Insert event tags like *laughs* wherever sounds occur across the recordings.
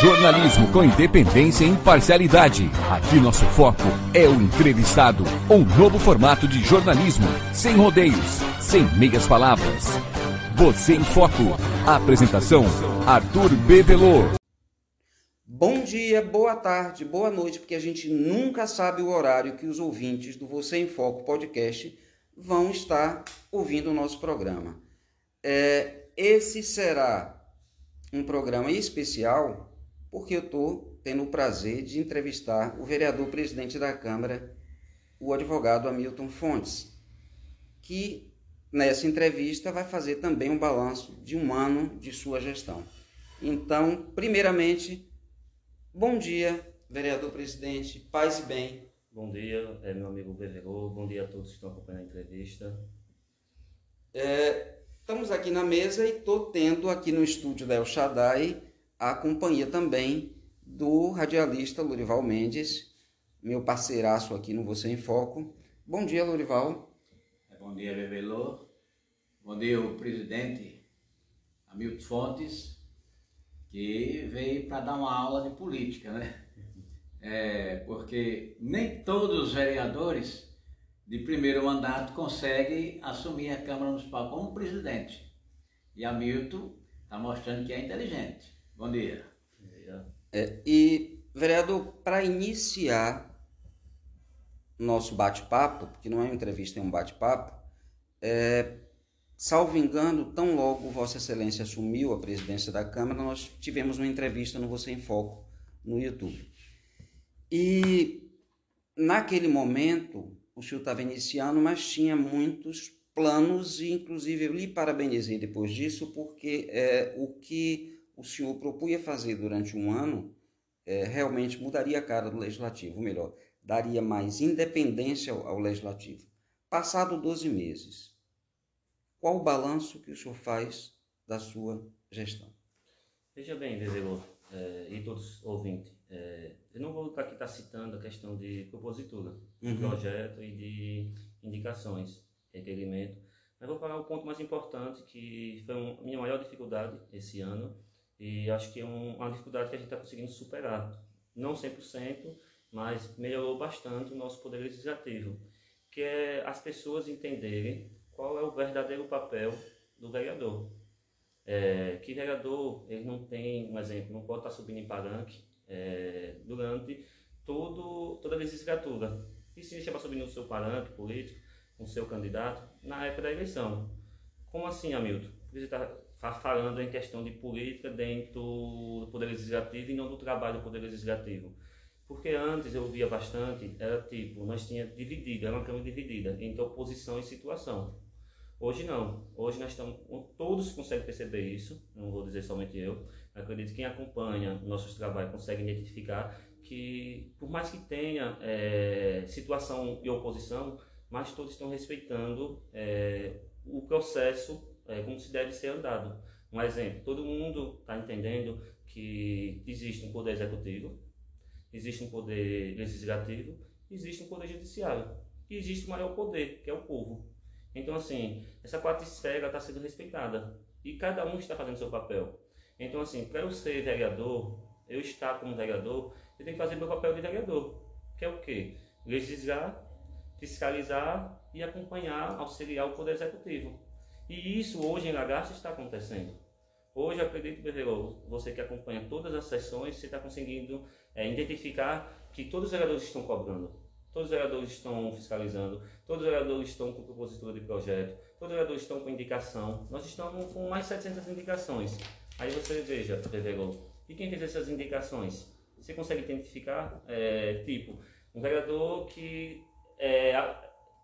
Jornalismo com independência e imparcialidade. Aqui nosso foco é o entrevistado. Um novo formato de jornalismo, sem rodeios, sem meias palavras. Você em Foco. Apresentação: Arthur Bevelô. Bom dia, boa tarde, boa noite, porque a gente nunca sabe o horário que os ouvintes do Você em Foco podcast vão estar ouvindo o nosso programa. É, esse será um programa especial porque eu estou tendo o prazer de entrevistar o vereador presidente da Câmara, o advogado Hamilton Fontes, que nessa entrevista vai fazer também um balanço de um ano de sua gestão. Então, primeiramente, bom dia, vereador presidente, paz e bem. Bom dia, é meu amigo Beverô, bom dia a todos que estão acompanhando a entrevista. É, estamos aqui na mesa e estou tendo aqui no estúdio da El Shaddai a companhia também do radialista Lurival Mendes, meu parceiraço aqui no Você em Foco. Bom dia, Lurival. Bom dia, Bevelô. Bom dia, presidente Hamilton Fontes, que veio para dar uma aula de política, né? É, porque nem todos os vereadores de primeiro mandato conseguem assumir a Câmara Municipal como presidente. E Hamilton está mostrando que é inteligente. Bom dia. É, e, vereador, para iniciar nosso bate-papo, porque não é uma entrevista, é um bate-papo, é, salvo engano, tão logo Vossa Excelência assumiu a presidência da Câmara, nós tivemos uma entrevista no Você em Foco no YouTube. E naquele momento, o senhor estava iniciando, mas tinha muitos planos, e inclusive eu lhe parabenizei depois disso, porque é, o que o senhor propunha fazer durante um ano é, realmente mudaria a cara do legislativo, melhor, daria mais independência ao, ao legislativo. Passado 12 meses, qual o balanço que o senhor faz da sua gestão? Veja bem, Vevelô, é, e todos ouvintes, é, eu não vou aqui estar tá citando a questão de propositura, de uhum. projeto e de indicações, requerimento, mas vou falar o ponto mais importante, que foi a minha maior dificuldade esse ano, e acho que é um, uma dificuldade que a gente está conseguindo superar. Não 100%, mas melhorou bastante o nosso poder legislativo, que é as pessoas entenderem qual é o verdadeiro papel do vereador. É, que vereador ele não tem, um exemplo, não pode estar subindo em palanque é, durante todo, toda a legislatura. E se deixa para subir no seu palanque político, com seu candidato, na época da eleição. Como assim, Hamilton? Está falando em questão de política dentro do Poder Legislativo e não do trabalho do Poder Legislativo. Porque antes eu via bastante, era tipo, nós tínhamos dividido, era uma Câmara dividida entre oposição e situação. Hoje não. Hoje nós estamos, todos conseguem perceber isso, não vou dizer somente eu, acredito que quem acompanha nossos trabalhos consegue identificar que, por mais que tenha é, situação e oposição, mas todos estão respeitando é, o processo é, como se deve ser andado. Um exemplo, todo mundo está entendendo que existe um poder executivo, existe um poder legislativo, existe um poder judiciário e existe o maior poder, que é o povo. Então, assim, essa quarta esfera está sendo respeitada e cada um está fazendo seu papel. Então, assim, para eu ser vereador, eu estar como vereador, eu tenho que fazer meu papel de vereador, que é o quê? Legislar, fiscalizar e acompanhar, auxiliar o poder executivo. E isso hoje em Lagarto está acontecendo. Hoje, acredito, Beverô, você que acompanha todas as sessões, você está conseguindo é, identificar que todos os vereadores estão cobrando, todos os vereadores estão fiscalizando, todos os vereadores estão com propositura de projeto, todos os vereadores estão com indicação. Nós estamos com mais de 700 indicações. Aí você veja, Beverô, e quem fez essas indicações? Você consegue identificar, é, tipo, um vereador que é,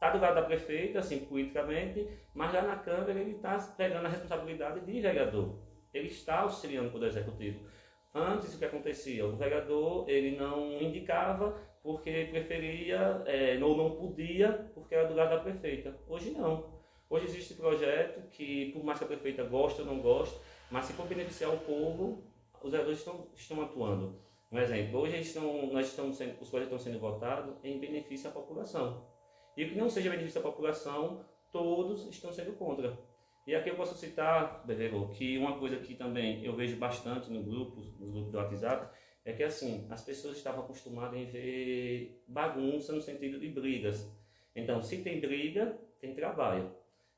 está do lado da prefeita, assim, politicamente, mas lá na Câmara ele está pegando a responsabilidade de vereador. Ele está auxiliando o Poder Executivo. Antes, o que acontecia? O vereador ele não indicava porque preferia é, ou não podia porque era do lado da prefeita. Hoje não. Hoje existe projeto que, por mais que a prefeita goste ou não goste, mas se for beneficiar o povo, os vereadores estão, estão atuando. Um exemplo, hoje estão, nós estamos sendo, os projetos estão sendo votados em benefício à população. E que não seja benefício à população, todos estão sendo contra. E aqui eu posso citar, Bevero, que uma coisa que também eu vejo bastante no grupo, nos grupos do WhatsApp, é que assim, as pessoas estavam acostumadas em ver bagunça no sentido de brigas. Então, se tem briga, tem trabalho.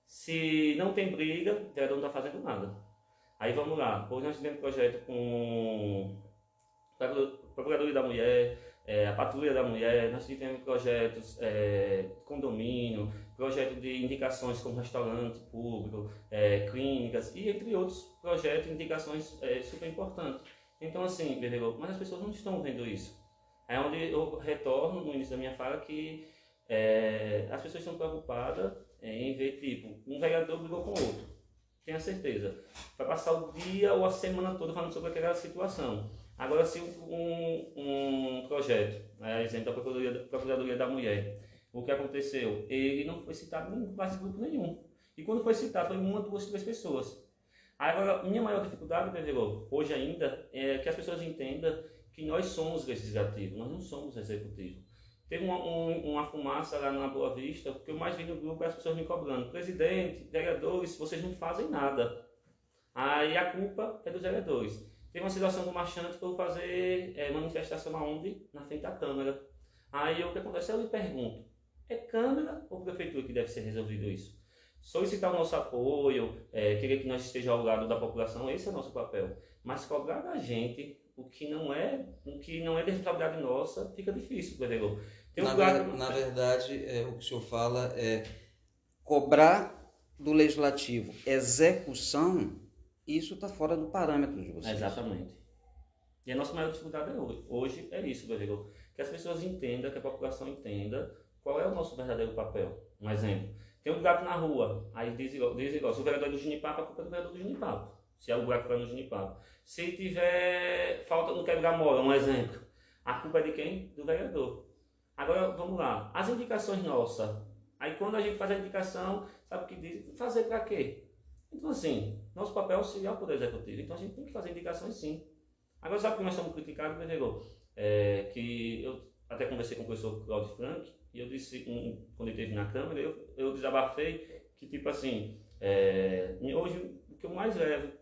Se não tem briga, o vereador não está fazendo nada. Aí vamos lá, hoje nós tivemos um projeto com Procuradoria da Mulher, é, a Patrulha da Mulher, nós tivemos projetos é, condomínio, projeto de indicações como restaurante público, é, clínicas e entre outros projetos indicações é, super importantes. Então assim, Guerreiro, mas as pessoas não estão vendo isso. É onde eu retorno no início da minha fala que é, as pessoas estão preocupadas em ver, tipo, um vereador brigou com outro. Tenha certeza. Vai passar o dia ou a semana toda falando sobre aquela situação. Agora, se um, um projeto, né, exemplo da Procuradoria, Procuradoria da Mulher, o que aconteceu? Ele não foi citado em quase grupo nenhum. E quando foi citado, foi uma, duas, três pessoas. Agora, minha maior dificuldade, Pedro, hoje ainda, é que as pessoas entendam que nós somos legislativo, nós não somos executivo. Teve uma, um, uma fumaça lá na Boa Vista, o que eu mais vi no grupo é as pessoas me cobrando. Presidente, vereadores, vocês não fazem nada. Aí a culpa é dos vereadores. Teve uma situação do marchante por fazer é, manifestação aonde? Na frente da Câmara. Aí o que acontece? Eu lhe pergunto, é Câmara ou Prefeitura que deve ser resolvido isso? Solicitar o nosso apoio, é, querer que nós estejamos ao lado da população, esse é o nosso papel. Mas cobrar da gente o que não é, o que não é de responsabilidade nossa, fica difícil, vereador. Um na, ver, na verdade, é, o que o senhor fala é cobrar do legislativo execução, isso está fora do parâmetro de vocês. Exatamente. E a nossa maior dificuldade é hoje. Hoje é isso, vereador. Que as pessoas entendam, que a população entenda qual é o nosso verdadeiro papel. Um exemplo. Tem um gato na rua, aí diz igual, diz o vereador é do Ginipapo, a culpa é do vereador do Ginipapo. Se é o buraco para no Ginipapo. Se tiver falta no quebra-mola, um exemplo, a culpa é de quem? Do vereador. Agora, vamos lá. As indicações nossas. Aí, quando a gente faz a indicação, sabe o que diz? Fazer para quê? Então, assim, nosso papel é auxiliar o Poder Executivo. Então, a gente tem que fazer indicações sim. Agora, sabe que nós somos criticados, vereador? É, que eu até conversei com o professor Claudio Frank, e eu disse, um, quando ele esteve na Câmara, eu, eu desabafei que, tipo assim, é, hoje o que eu mais levo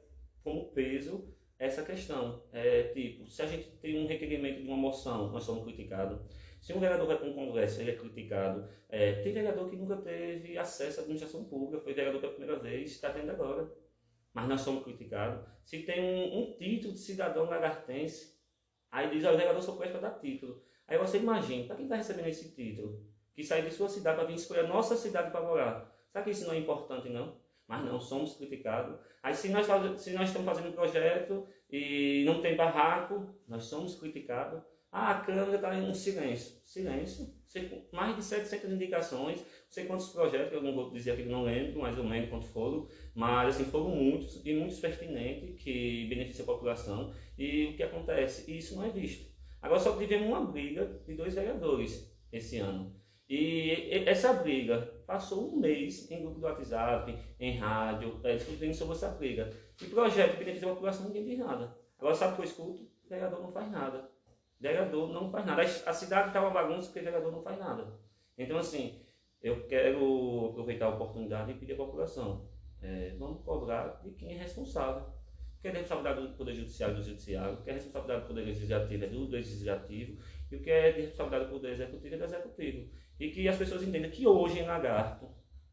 como peso essa questão. É, tipo, se a gente tem um requerimento de uma moção, nós somos criticados. Se um vereador vai para um congresso, ele é criticado. É, tem vereador que nunca teve acesso à administração pública, foi vereador pela primeira vez, está tendo agora. Mas nós somos criticados. Se tem um, um título de cidadão lagartense, aí diz, o vereador só pode dar título. Aí você imagina, para quem está recebendo esse título, que sai de sua cidade para vir escolher a nossa cidade para morar, sabe que isso não é importante, não? mas não somos criticados. Aí se nós, se nós estamos fazendo um projeto e não tem barraco, nós somos criticados. Ah, a Câmara está em um silêncio. Silêncio. Mais de 700 indicações, não sei quantos projetos, eu não vou dizer aqui que não lembro, mas eu lembro quantos foram, mas assim, foram muitos e muitos pertinentes que beneficiam a população. E o que acontece? Isso não é visto. Agora só tivemos uma briga de dois vereadores esse ano. E essa briga passou um mês em grupo do WhatsApp, em rádio, é, discutindo sobre essa briga. E projeto que beneficia a população, ninguém diz nada. Agora, sabe o que eu escuto? O vereador não faz nada. O vereador não faz nada. A cidade está uma bagunça porque o vereador não faz nada. Então, assim, eu quero aproveitar a oportunidade e pedir à população: é, vamos cobrar de quem é responsável. Porque é responsabilidade do Poder Judiciário do Judiciário, que é responsabilidade do Poder Legislativo é do Legislativo, e o que é de responsabilidade do Poder Executivo é do Executivo. E que as pessoas entendam que hoje em Lagarto,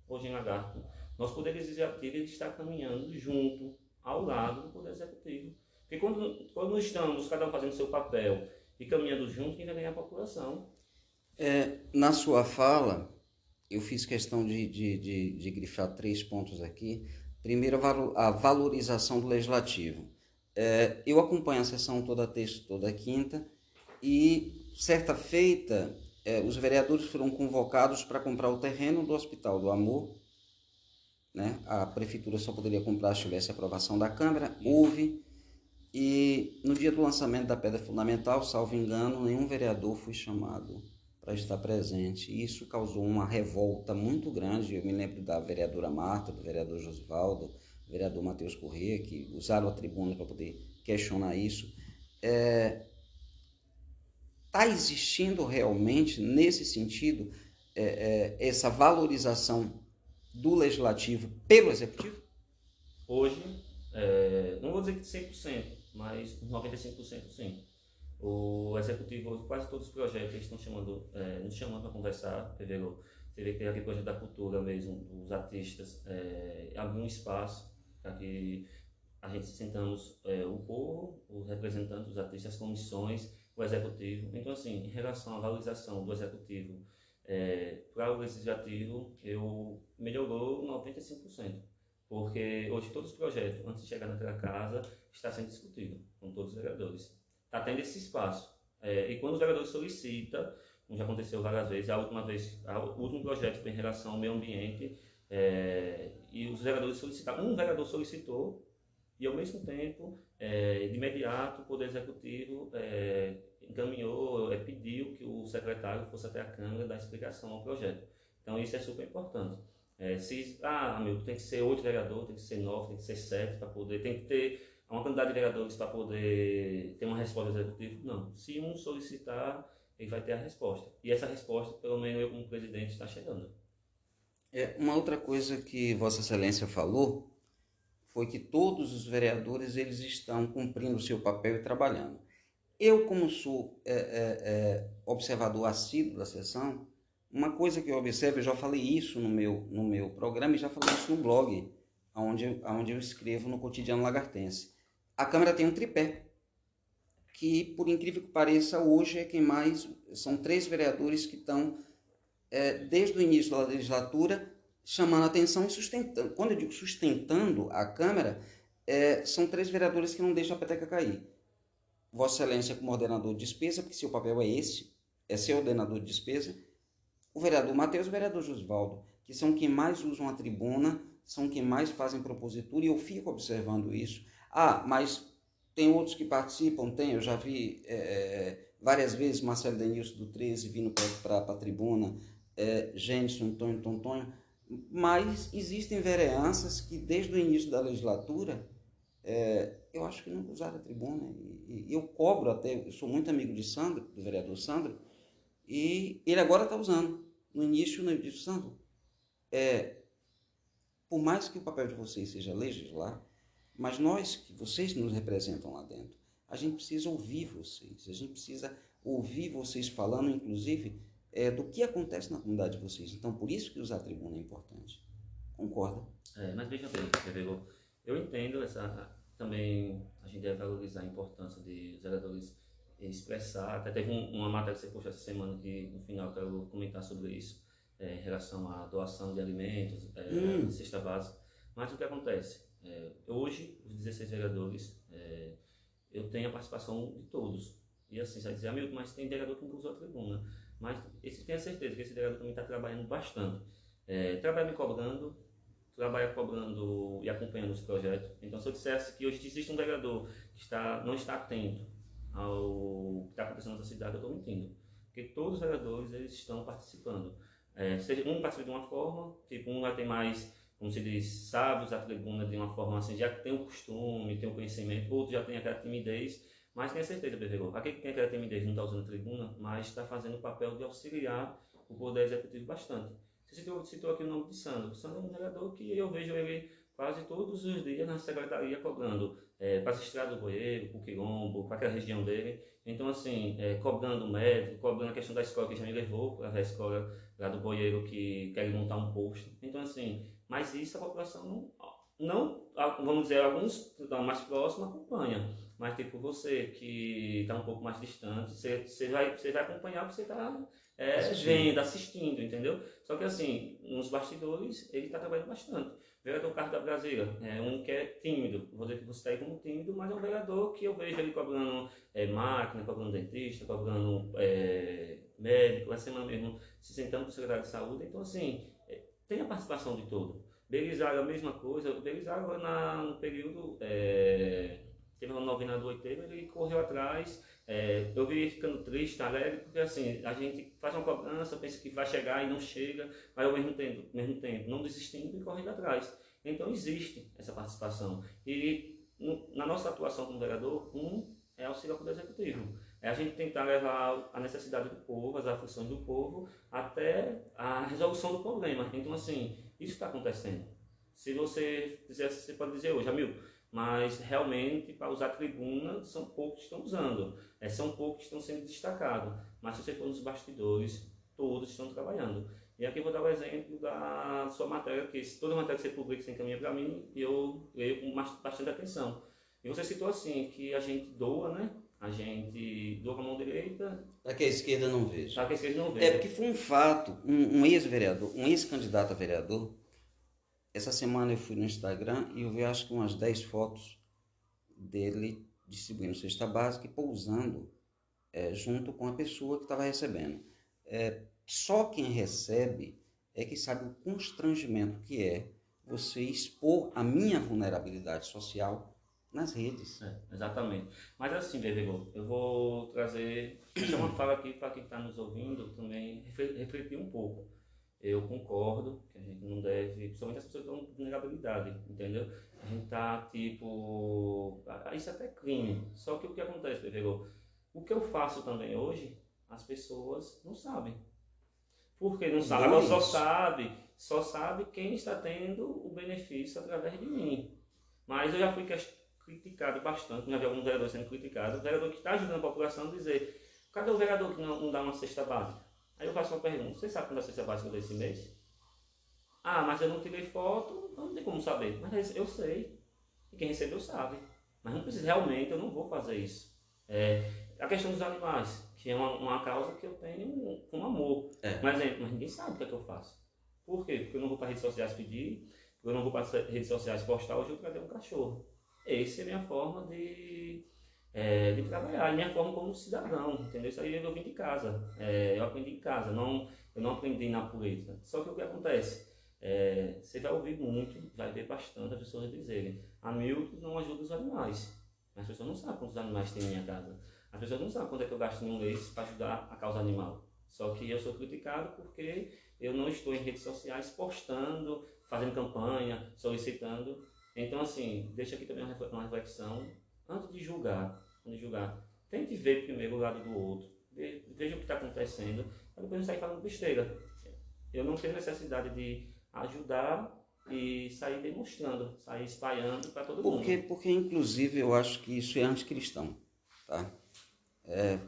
hoje em Lagarto, nosso Poder Legislativo está caminhando junto, ao lado do Poder Executivo. Porque quando, quando estamos, cada um fazendo seu papel e caminhando junto, quem vai ganhar a população. É, na sua fala, eu fiz questão de, de, de, de grifar três pontos aqui. Primeiro, a valorização do legislativo. É, eu acompanho a sessão toda terça, toda quinta, e certa feita é, os vereadores foram convocados para comprar o terreno do Hospital do Amor. Né? A prefeitura só poderia comprar se tivesse aprovação da Câmara. Houve. E no dia do lançamento da pedra fundamental, salvo engano, nenhum vereador foi chamado para estar presente. E isso causou uma revolta muito grande. Eu me lembro da vereadora Marta, do vereador Josvaldo, do vereador Matheus Corrêa, que usaram a tribuna para poder questionar isso. É, Está existindo realmente, nesse sentido, é, é, essa valorização do legislativo pelo executivo? hoje, é, não vou dizer que 100%, mas 95% sim. O executivo, quase todos os projetos, estão chamando, é, nos chamando para conversar. Você vê que tem aquele projeto da cultura mesmo, dos artistas, é, algum espaço para que a gente sentamos é, o povo, os representantes dos artistas, as comissões, o executivo. Então, assim, em relação à valorização do executivo é, para o legislativo, eu melhorou 95%. Porque hoje todos os projetos, antes de chegar naquela casa, está sendo discutido com todos os vereadores. Está tendo esse espaço. É, e quando os vereadores solicitam, como já aconteceu várias vezes, a última vez, o último projeto foi em relação ao meio ambiente, é, e os vereadores solicitaram, um vereador solicitou, e ao mesmo tempo, é, de imediato, o Poder Executivo é, encaminhou, é, pediu que o secretário fosse até a Câmara dar explicação ao projeto. Então isso é super importante. É, se, ah, amigo, tem que ser oito vereadores, tem que ser nove, tem que ser sete para poder, tem que ter uma quantidade de vereadores para poder ter uma resposta executiva. Não. Se um solicitar, ele vai ter a resposta. E essa resposta, pelo menos eu como presidente, está chegando. É, uma outra coisa que Vossa Excelência falou foi que todos os vereadores eles estão cumprindo o seu papel e trabalhando. Eu, como sou é, é, é, observador assíduo da sessão, uma coisa que eu observo, eu já falei isso no meu, no meu programa e já falei isso no blog, onde, onde eu escrevo no Cotidiano Lagartense. A Câmara tem um tripé, que, por incrível que pareça, hoje é quem mais. São três vereadores que estão, é, desde o início da legislatura, chamando a atenção e sustentando. Quando eu digo sustentando a Câmara, é, são três vereadores que não deixam a peteca cair. Vossa Excelência como ordenador de despesa, porque seu papel é esse, é ser ordenador de despesa. O vereador Matheus e o vereador Josvaldo, que são quem mais usam a tribuna, são quem mais fazem propositura, e eu fico observando isso. Ah, mas tem outros que participam, tem, eu já vi é, é várias vezes Marcelo Denilson do 13 vindo para a tribuna, é, Gênison, Antônio Tontonho, mas existem vereanças que desde o início da legislatura é, eu acho que nunca usaram a tribuna e, e, eu cobro até, eu sou muito amigo de Sandro, do vereador Sandro, e ele agora está usando. No início eu disse, Sandro, é, por mais que o papel de vocês seja legislar, mas nós, que vocês nos representam lá dentro, a gente precisa ouvir vocês, a gente precisa ouvir vocês falando, inclusive, é, do que acontece na comunidade de vocês. Então, por isso que usar a tribuna é importante. Concorda? É, mas veja bem, Pedro, eu entendo essa. Também a gente deve valorizar a importância de os vereadores expressar. Até teve um, uma matéria que você postou essa semana que no final eu quero comentar sobre isso, é, em relação à doação de alimentos, é, hum. cesta básica. Mas o que acontece? É, hoje, os 16 vereadores, é, eu tenho a participação de todos. E assim, você vai dizer, amigo, mas tem vereador que não usou a tribuna. Mas esse, tenha certeza que esse vereador também está trabalhando bastante. É, trabalha me cobrando, trabalha cobrando e acompanhando os projetos. Então, se eu dissesse que hoje existe um vereador que está, não está atento ao que está acontecendo na cidade, eu estou mentindo. Porque todos os vereadores eles estão participando. É, seja um participa de uma forma, tipo, um vai ter mais, como se diz, sábios a tribuna de uma forma assim, já tem o costume, tem o conhecimento, outro já tem aquela timidez mas tenha certeza, Pedro, aquele que tem aquela timidez não está usando a tribuna, mas está fazendo o papel de auxiliar o Poder Executivo bastante. Você citou, citou aqui o nome de Sandro. O Sandro é um vereador que eu vejo ele quase todos os dias na secretaria cobrando é, para a estrada do Boeiro, para o Quilombo, para aquela região dele. Então, assim, é, cobrando o médico, cobrando a questão da escola que já me levou para a escola lá do Boeiro que quer montar um posto. Então, assim, mas isso a população não, não vamos dizer, alguns mais próximos acompanham. Mas, tipo, você que está um pouco mais distante, você, você, vai, você vai acompanhar porque você está é, assistindo. vendo, assistindo, entendeu? Só que, assim, nos bastidores, ele está trabalhando bastante. Vereador Carlos da Brasília é um que é tímido. Vou dizer que você está aí como tímido, mas é um vereador que eu vejo ele cobrando é, máquina, cobrando dentista, cobrando é, médico. Essa semana mesmo se sentando com o secretário de saúde. Então, assim, é, tem a participação de todo. Belisário, a mesma coisa. Belisário, na, no período... É, teve uma novena do oitavo, ele correu atrás. É, eu vi ele ficando triste, alegre, porque assim, a gente faz uma cobrança, pensa que vai chegar e não chega, mas ao mesmo tempo, mesmo tempo não desistindo e correndo atrás. Então existe essa participação. E na nossa atuação como vereador, um é auxílio ao Executivo. É a gente tentar levar a necessidade do povo, as aflições do povo, até a resolução do problema. Então, assim, isso está acontecendo. Se você quiser, você pode dizer hoje, Amil, mas realmente para usar tribuna são poucos que estão usando, é, são poucos que estão sendo destacados, mas se você for nos bastidores, todos estão trabalhando. E aqui eu vou dar o exemplo da sua matéria, que toda matéria que você publica, você encaminha para mim, e eu leio com bastante atenção. E você citou assim, que a gente doa, né? A gente doa com a mão direita. Que a esquerda não veja. Para que a esquerda não veja. É, porque foi um fato, um, um ex-vereador, um ex-candidato a vereador, essa semana eu fui no Instagram e eu vi acho que umas 10 fotos dele distribuindo cesta básica e pousando é, junto com a pessoa que estava recebendo. É, só quem recebe é que sabe o constrangimento que é você expor a minha vulnerabilidade social nas redes. É, exatamente. Mas assim, Bebegô, eu vou trazer uma fala aqui para quem está nos ouvindo também refletir um pouco. Eu concordo que a gente não deve, principalmente as pessoas que estão com vulnerabilidade, entendeu? A gente tá tipo. Isso é até crime. Só que o que acontece, Bebegô? O que eu faço também hoje, as pessoas não sabem. Por que não sabem? Agora só sabe, só sabe quem está tendo o benefício através de mim. Mas eu já fui criticado bastante, já vi alguns vereadores sendo criticados. O vereador que está ajudando a população a dizer: cadê o vereador que não, não dá uma cesta básica? Aí eu faço uma pergunta: você sabe quando a cesta básica desse mês? Ah, mas eu não tirei foto, então não tem como saber. Mas eu sei. E quem recebeu sabe. Mas não precisa, realmente eu não vou fazer isso. É, a questão dos animais, que é uma, uma causa que eu tenho com amor. É. Mas, mas ninguém sabe o que é que eu faço. Por quê? Porque eu não vou para redes sociais pedir, porque eu não vou para redes sociais postar, hoje eu trazer um cachorro. Essa é a minha forma de é, de trabalhar, a minha forma como cidadão, entendeu? Isso aí eu vim de casa, é, eu aprendi em casa, não, eu não aprendi na política. Só que o que acontece? É, você vai ouvir muito, vai ver bastante as pessoas dizerem, a Milton não ajuda os animais. As pessoas não sabem quantos animais tem em minha casa. As pessoas não sabem quanto é que eu gasto em um mês para ajudar a causa animal. Só que eu sou criticado porque eu não estou em redes sociais postando, fazendo campanha, solicitando. Então, assim, deixa aqui também uma reflexão antes de julgar, antes de julgar, tente ver primeiro o lado do outro, veja o que está acontecendo, para depois não sair falando besteira. Eu não tenho necessidade de ajudar e sair demonstrando, sair espalhando para todo porque, mundo. Porque, inclusive, eu acho que isso é anticristão. Tá? É,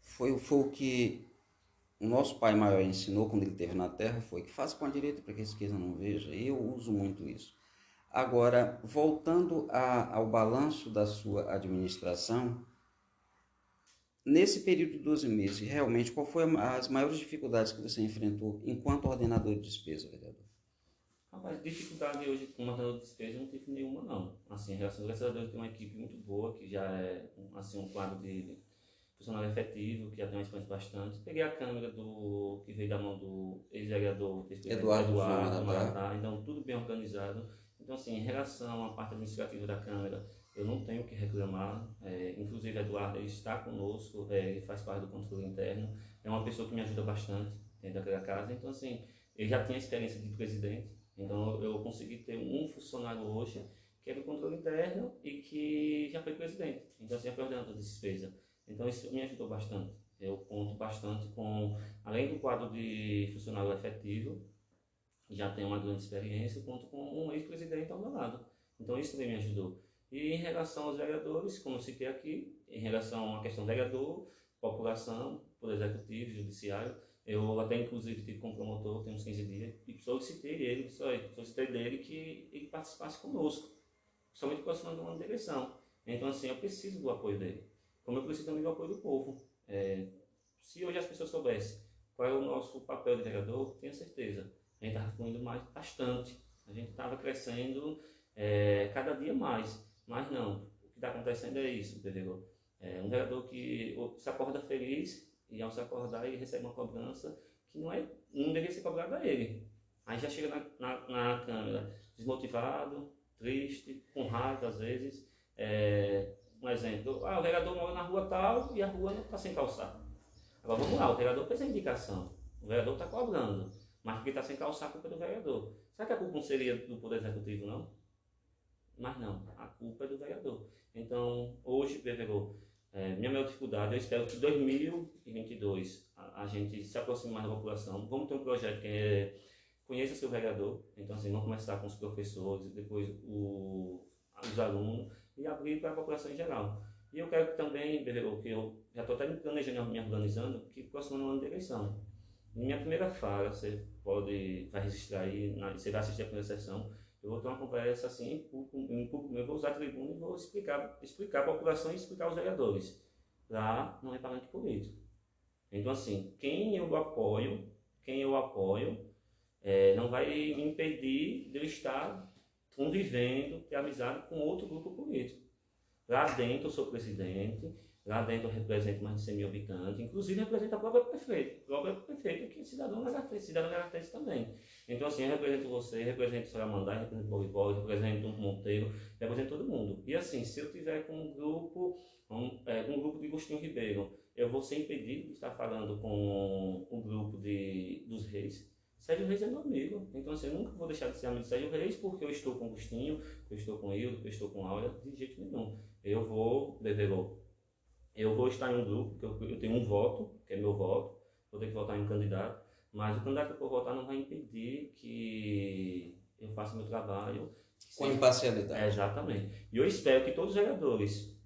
foi, foi o que o nosso pai maior ensinou quando ele esteve na terra, foi que faça com a direita para que a esquerda não veja. Eu uso muito isso. Agora, voltando a, ao balanço da sua administração, nesse período de 12 meses, realmente, qual foi as maiores dificuldades que você enfrentou enquanto ordenador de despesa, vereador? Rapaz, dificuldade hoje como ordenador de despesa não tive nenhuma, não. Assim, graças a Deus, tem uma equipe muito boa, que já é assim, um quadro de funcionário efetivo, que já tem uma experiência bastante. Peguei a câmera do que veio da mão do ex-vereador Eduardo, Eduardo Maratá, então tudo bem organizado. Então, assim, em relação à parte administrativa da Câmara, eu não tenho o que reclamar. É, inclusive, Eduardo está conosco, é, faz parte do controle interno. É uma pessoa que me ajuda bastante dentro daquela casa. Então, assim, ele já tinha experiência de presidente. Então, eu consegui ter um funcionário hoje que é do controle interno e que já foi presidente. Então, assim, já foi ordenador de despesa. Então, isso me ajudou bastante. Eu conto bastante com, além do quadro de funcionário efetivo, já tem uma grande experiência, conto com um ex-presidente ao meu lado. Então isso também me ajudou. E em relação aos vereadores, como citei aqui, em relação à questão vereador, população, por executivo, judiciário, eu até inclusive tive como promotor, tem uns 15 dias, e solicitei ele, solicitei dele que ele participasse conosco, principalmente aproximando uma direção. Então assim, eu preciso do apoio dele, como eu preciso também do apoio do povo. É, se hoje as pessoas soubessem qual é o nosso papel de vereador, tenho certeza a gente estava fluindo mais bastante. A gente estava crescendo é, cada dia mais. Mas não, o que está acontecendo é isso, entendeu? É um vereador que se acorda feliz e ao se acordar ele recebe uma cobrança que não, é, não deveria ser cobrada a ele. Aí já chega na, na, na câmera desmotivado, triste, com raiva às vezes. É, um exemplo, ah, o vereador mora na rua tal e a rua não está sem calçar. Agora vamos lá, o vereador fez a indicação, o vereador está cobrando. Mas porque está sem calçar, a culpa é do vereador. Será que a culpa não seria do Poder Executivo, não? Mas não, a culpa é do vereador. Então, hoje, vereador, é, minha maior dificuldade, eu espero que em 2022 a, a, gente se aproxime mais da população. Vamos ter um projeto que é conheça seu vereador, então assim, vamos começar com os professores, depois o, os alunos e abrir para a população em geral. E eu quero também, que eu já estou até me planejando, me organizando, que próximo ano de eleição. Minha primeira fala, você pode, vai registrar aí, você vai assistir a primeira sessão, eu vou ter uma conversa assim, em público, em público vou usar a tribuna e vou explicar, explicar a população e explicar aos vereadores. Lá não é político. Então, assim, quem eu apoio, quem eu apoio, é, não vai me impedir de eu estar convivendo, ter amizade com outro grupo político. Lá dentro eu sou presidente, lá dentro eu represento mais de 100 mil habitantes, inclusive represento a própria prefeita, a própria prefeita que é cidadão lagartense, cidadão lagartense também. Então assim, eu represento você, represento Saramandá, represento Bolívar, represento Monteiro, represento todo mundo. E assim, se eu tiver com um grupo, um, é, um grupo de Agostinho Ribeiro, eu vou ser impedido de estar falando com o um grupo de, dos reis, Sérgio Reis é meu amigo. Então, assim, eu nunca vou deixar de ser amigo de Sérgio Reis porque eu estou com Agostinho, eu estou com Hildo, eu estou com Áurea, de jeito nenhum. Eu vou, Beverô, eu vou estar em um grupo, que eu, eu, tenho um voto, que é meu voto, vou ter que votar em um candidato, mas o candidato que eu vou votar não vai impedir que eu faça meu trabalho. Com seja, imparcialidade. É, exatamente. E eu espero que todos os vereadores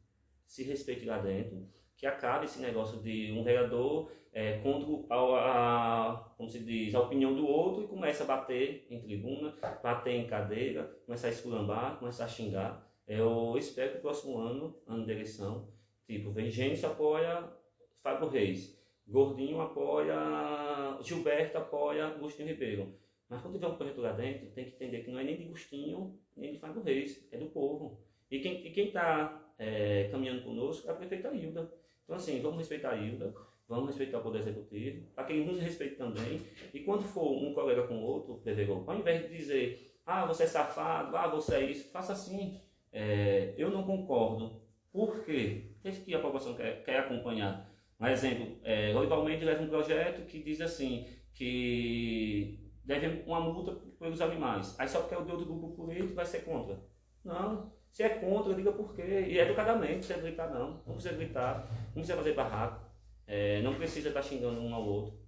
se respeitem lá dentro, que acabe esse negócio de um vereador é, contra a, a, como se diz, a opinião do outro e começa a bater em tribuna, bater em cadeira, começar a esculambar, começar a xingar. Eu espero que o próximo ano, ano de eleição, tipo, Gênesis apoia Fábio Reis, Gordinho apoia, Gilberto apoia Agostinho Ribeiro. Mas quando tiver um projeto lá dentro, tem que entender que não é nem de Agostinho, nem de Fábio Reis, é do povo. E quem está é, caminhando conosco é a prefeita Hilda. Então, assim, vamos respeitar a Hilda, vamos respeitar o Poder Executivo, para que ele nos respeite também. E quando for um colega com outro, ao invés de dizer, ah, você é safado, ah, você é isso, faça assim. É, eu não concordo. Por quê? O que a população quer, quer acompanhar? Um exemplo, é, leva um projeto que diz assim, que deve uma multa pelos animais. Aí só porque é o de outro grupo político vai ser contra. Não. Se é contra, diga por quê. E educadamente, não precisa gritar não. Não precisa gritar, não precisa fazer barraco. É, não precisa estar xingando um ao outro.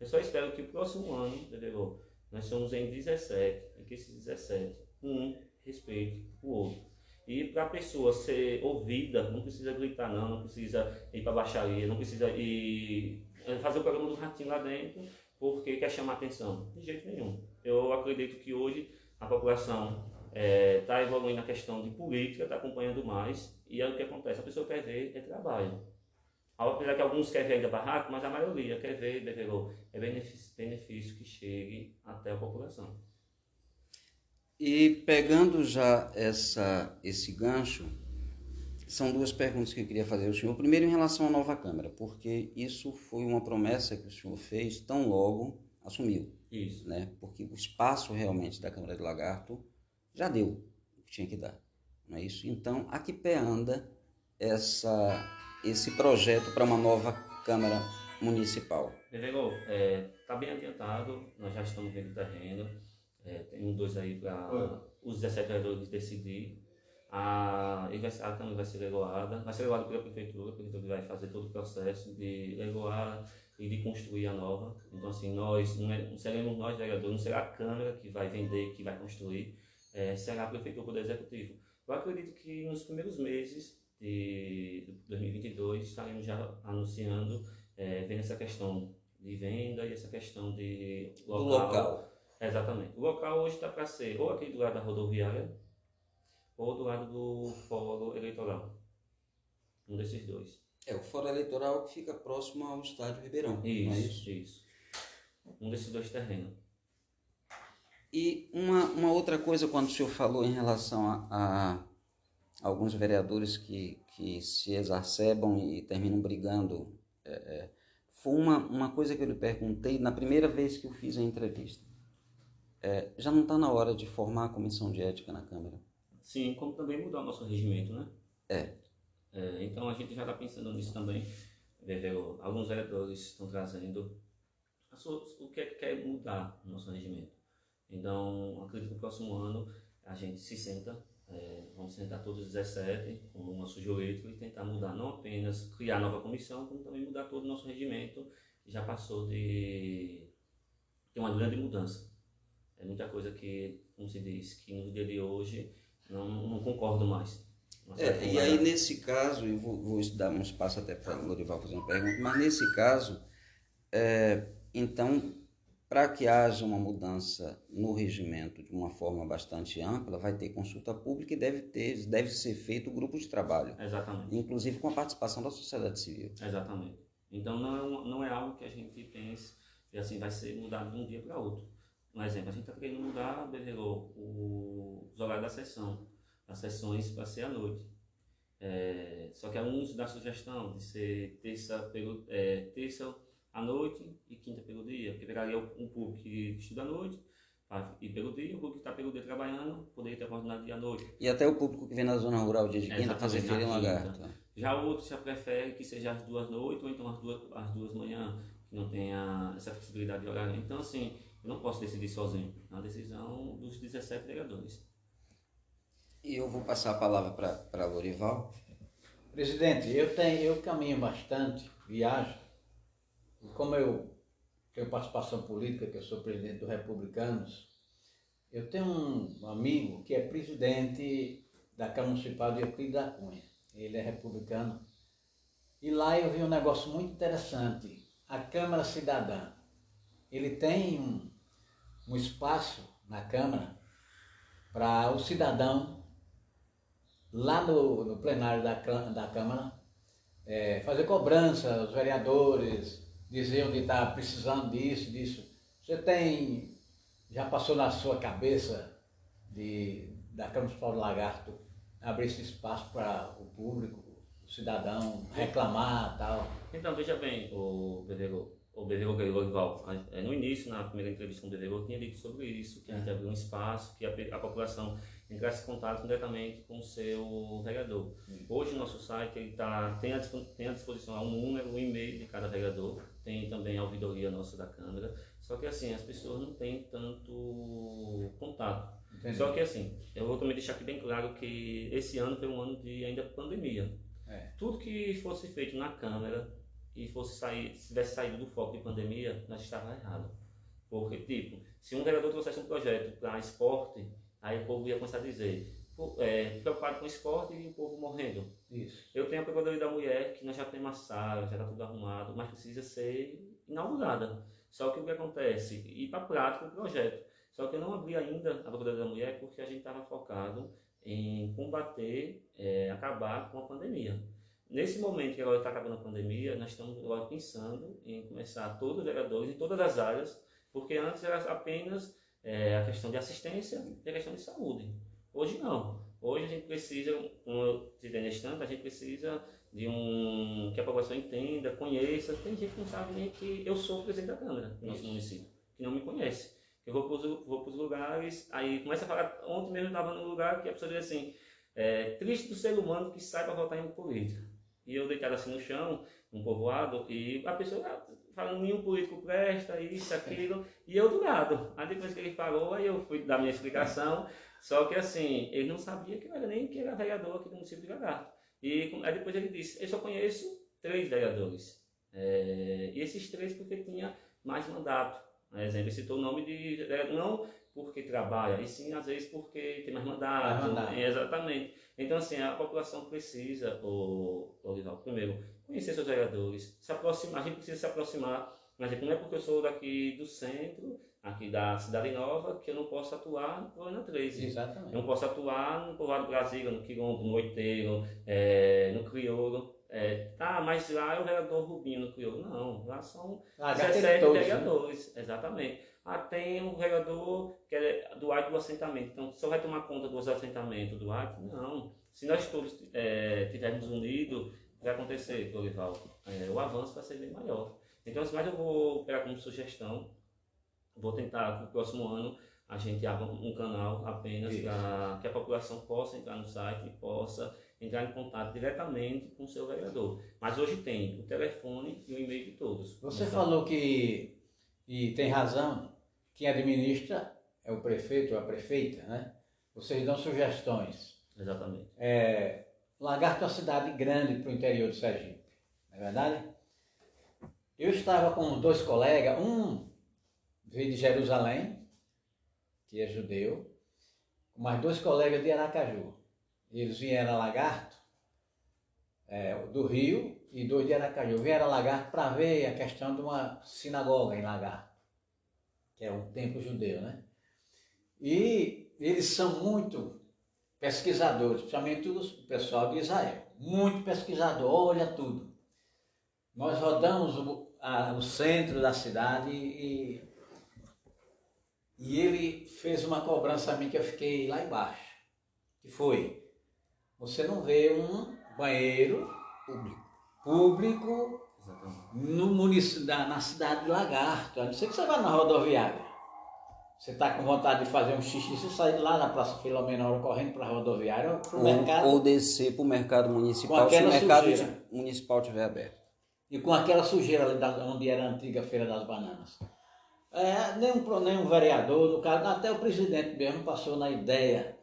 Eu só espero que o próximo ano, entendeu? Nós somos em 17, e que esses 17, um respeite o outro. E para a pessoa ser ouvida, não precisa gritar não, não precisa ir para a baixaria, não precisa ir é, fazer o programa do ratinho lá dentro, porque quer chamar atenção. De jeito nenhum. Eu acredito que hoje a população está é, tá evoluindo na questão de política, está acompanhando mais, e é o que acontece, a pessoa quer ver é trabalho. Apesar que alguns querem ver ainda barraco, mas a maioria quer ver, Beverô, é benefício, benefício que chegue até a população. E pegando já essa, esse gancho, são duas perguntas que eu queria fazer ao senhor. Primeiro, em relação à nova Câmara, porque isso foi uma promessa que o senhor fez tão logo assumiu. Isso. Né? Porque o espaço realmente da Câmara de Lagarto já deu o que tinha que dar. Não é isso? Então, a que pé anda essa, esse projeto para uma nova Câmara Municipal? Entendeu? Está é, tá bem adiantado, nós já estamos vendo o terreno, é, tem um dois aí para os 17 vereadores decidir. A, a Câmara vai ser legoada, vai ser legoada pela Prefeitura, a Prefeitura vai fazer todo o processo de legoar e de construir a nova. Então, assim, nós não, é, não seremos nós vereadores, não será a Câmara que vai vender, que vai construir é, será prefeito do Poder Executivo. Eu acredito que nos primeiros meses de 2022 estaremos já anunciando, é, vendo essa questão de venda e essa questão de local. Do local. Exatamente. O local hoje está para ser ou aqui do lado da rodoviária ou do lado do fórum eleitoral. Um desses dois. É, o fórum eleitoral que fica próximo ao estádio Ribeirão. Isso, é isso? isso. Um desses dois terrenos. E uma, uma outra coisa, quando o senhor falou em relação a, a alguns vereadores que, que se exacerbam e terminam brigando, é, é, foi uma, uma coisa que eu lhe perguntei na primeira vez que eu fiz a entrevista. É, já não está na hora de formar a comissão de ética na Câmara? Sim, como também mudar o nosso regimento, né? É. é então a gente já está pensando nisso também. Alguns vereadores estão trazendo o que é que quer mudar no nosso regimento. Então, acredito que no próximo ano a gente se senta, é, vamos sentar todos os 17 com o nosso jurídico e tentar mudar, não apenas criar nova comissão, como também mudar todo o nosso regimento, que já passou de, de uma grande mudança. É muita coisa que, como se diz, que no dia de hoje não, não concordo mais. É, e aí, nesse caso, eu vou, vou dar um espaço até para o Lorival fazer uma pergunta, mas nesse caso, é, então, para que haja uma mudança no regimento de uma forma bastante ampla, vai ter consulta pública e deve, ter, deve ser feito grupo de trabalho. Exatamente. Inclusive com a participação da sociedade civil. Exatamente. Então, não é, não é algo que a gente pense que assim vai ser mudado de um dia para outro. Um exemplo, a gente está querendo mudar, Beverô, os horários da sessão as sessões para ser à noite. É, só que alguns da sugestão de ser terça, pelo, é, terça à noite e quinta pelo dia, porque pegaria um público que estuda à noite e pelo dia, o público que está pelo dia trabalhando poderia ter oportunidade de à noite. E até o público que vem na zona rural dia de quinta é, fazer feira em lagarto. Já o outro já prefere que seja às duas noites ou então às duas, às duas manhã, que não tenha essa flexibilidade de horário. Então, assim, eu não posso decidir sozinho. É uma decisão dos 17 vereadores. E eu vou passar a palavra para Lorival. Presidente, eu, tenho, eu caminho bastante, viajo. Como eu tenho participação política, que eu sou presidente do Republicanos, eu tenho um amigo que é presidente da Câmara Municipal de Euclides da Cunha. Ele é republicano. E lá eu vi um negócio muito interessante. A Câmara Cidadã. Ele tem um, um espaço na Câmara para o cidadão lá no, no plenário da, da Câmara, é, fazer cobrança, os vereadores dizer onde está precisando disso, disso. Você tem, já passou na sua cabeça de, da Câmara Municipal do Lagarto abrir esse espaço para o público, o cidadão reclamar tal? Então, veja bem, o Bevero, o Bevero Garival, é, no início, na primeira entrevista com o Bevero, tinha dito sobre isso, que a gente abriu um espaço, que a, a população entrasse em contato diretamente com o seu vereador. Hum. Hoje o nosso site ele tá, tem, a, tem à disposição um número, um e-mail de cada vereador, tem também a ouvidoria nossa da Câmara, só que assim, as pessoas não têm tanto contato. Entendi. Só que assim, eu vou também deixar aqui bem claro que esse ano foi um ano de ainda pandemia. É. Tudo que fosse feito na Câmara e fosse sair, se tivesse saído do foco de pandemia, nós estávamos errados. Porque, tipo, se um vereador trouxesse um projeto para esporte, Aí o povo ia começar a dizer, é, preocupado com esporte e o povo morrendo. Isso. Eu tenho a Procuradoria da Mulher, que nós já temos a sala, já está tudo arrumado, mas precisa ser inaugurada. Só que o que acontece? Ir para a prática o projeto. Só que eu não abri ainda a Procuradoria da Mulher porque a gente estava focado em combater, é, acabar com a pandemia. Nesse momento que agora está acabando a pandemia, nós estamos agora pensando em começar todos os vereadores em todas as áreas, porque antes era apenas é, a questão de assistência e a questão de saúde. Hoje não. Hoje a gente precisa, como eu disse nesse a gente precisa de um que a população entenda, conheça. Tem gente que não sabe nem que eu sou o presidente da Câmara do nosso município, que não me conhece. Eu vou para os vou lugares, aí começa a falar. Ontem mesmo eu estava num lugar que a pessoa diz assim: é, triste do ser humano que sai para votar em um político. E eu deitado assim no chão, num povoado, e a pessoa ah, falando nenhum político presta, isso, aquilo, e eu do lado. Aí depois que ele falou, aí eu fui dar minha explicação, só que assim, ele não sabia que eu era nem que era vereador aqui do município de Lagarto. E aí depois ele disse, eu só conheço três vereadores. É, e esses três porque tinha mais mandato. Exemplo, ele citou o nome de não porque trabalha, e sim às vezes porque tem mais mandato. Exatamente. Então assim, a população precisa, o, o primeiro, conhecer seus vereadores, se aproximar, a gente precisa se aproximar. Mas não é porque eu sou daqui do centro, aqui da Cidade Nova, que eu não posso atuar no Colônia 13. Exatamente. Eu não posso atuar no Povoado Brasília, no Quilombo, no Oiteiro, é, no Crioulo. É, tá, mas lá é o vereador Rubinho no Crioulo. Não, lá são ah, 17 todos, né? vereadores. Né? Exatamente. Ah, tem um vereador que é do área do assentamento. Então, só vai tomar conta dos assentamentos do área? Não. Se nós todos é, estivermos unidos, vai acontecer, Dorival? É, o avanço vai ser bem maior. Então, assim, mas eu vou pegar como sugestão, vou tentar no próximo ano a gente abra um canal apenas para que a população possa entrar no site e possa entrar em contato diretamente com o seu vereador. Mas hoje tem o telefone e o e-mail de todos. Você então, falou que, e tem razão, quem administra é o prefeito ou a prefeita, né? Vocês dão sugestões. Exatamente. É, Lagarto é uma cidade grande para o interior do Sergipe, não é verdade? Eu estava com dois colegas, um veio de Jerusalém que é judeu, mais dois colegas de Aracaju. Eles vieram a Lagarto, é, do Rio, e dois de Aracaju. Vieram a Lagarto para ver a questão de uma sinagoga em Lagarto, que é um templo judeu, né? E eles são muito pesquisadores, principalmente o pessoal de Israel. Muito pesquisador, olha tudo. Nós rodamos o, a, o centro da cidade e, e ele fez uma cobrança a mim que eu fiquei lá embaixo. Que foi, você não vê um banheiro público, público no município, na cidade de Lagarto. A não ser que você vá na rodoviária. Você está com vontade de fazer um xixi, você sai lá na Praça Filomena hora correndo para a rodoviária ou para o mercado. Ou descer para o mercado municipal se o mercado municipal estiver aberto. E com aquela sujeira ali da, onde era a antiga Feira das Bananas. É, nenhum, nenhum vereador, no caso, até o presidente mesmo passou na ideia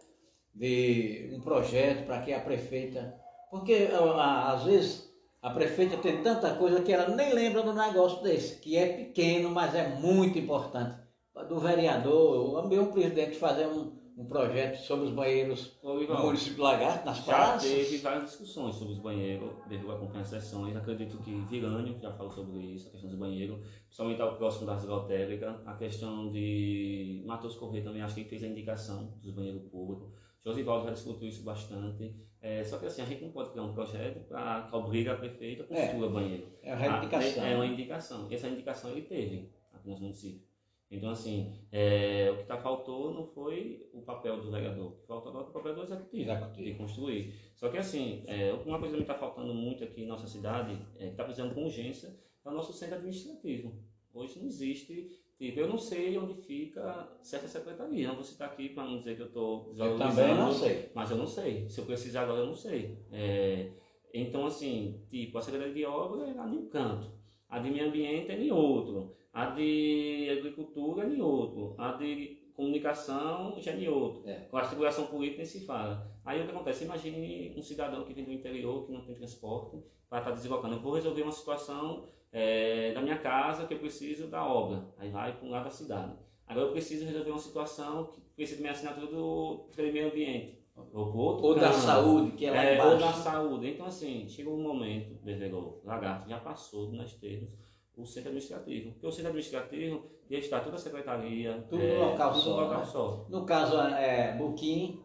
de um projeto para que a prefeita. Porque às vezes a prefeita tem tanta coisa que ela nem lembra do negócio desse, que é pequeno, mas é muito importante do vereador, o presidente fazer um, um projeto sobre os banheiros Ô, no município de Lagarto, nas já praças. Já teve várias discussões sobre os banheiros, devo acompanhar as sessões. Acredito que Virânio já falou sobre isso, a questão dos banheiros, principalmente ao próximo da lotéricas. A questão de Matheus Corrêa também acho que ele fez a indicação dos banheiros públicos. Josivaldo já discutiu isso bastante. É, só que assim, a gente não pode criar um projeto para que obrigue a prefeita a construir é, banheiro. É uma indicação. É, é uma indicação. Essa indicação ele teve aqui nos municípios. Então, assim, é, o que está faltou não foi o papel do vereador, o que faltou agora é o papel do executivo, executivo. de construir. Só que, assim, é, uma coisa que está faltando muito aqui em nossa cidade, é, que está precisando com urgência, é o nosso centro administrativo. Hoje não existe, tipo, eu não sei onde fica certa secretaria. Não vou citar aqui para não dizer que eu estou Eu também não sei. Mas eu não sei. Se eu precisar agora, eu não sei. É, então, assim, tipo, a Secretaria de Obra é lá em um canto, a de Meio Ambiente é em outro a de agricultura em outro, a de comunicação já em outro. É. Com a articulação política nem se fala. Aí o que acontece? Imagine um cidadão que vem do interior, que não tem transporte, para estar tá deslocando. Eu vou resolver uma situação é, da minha casa que eu preciso da obra. Aí vai para um lado da cidade. Agora eu preciso resolver uma situação que precisa da minha assinatura do meio ambiente. Ou, outro ou da saúde, que é lá é, embaixo. Ou da saúde. Então, assim, chega um momento, deverou, lagarto já passou nós termos o centro administrativo. Porque o centro administrativo ia estar toda a secretaria, tudo é, no local, tudo só, local né? só. No caso, é, Buquim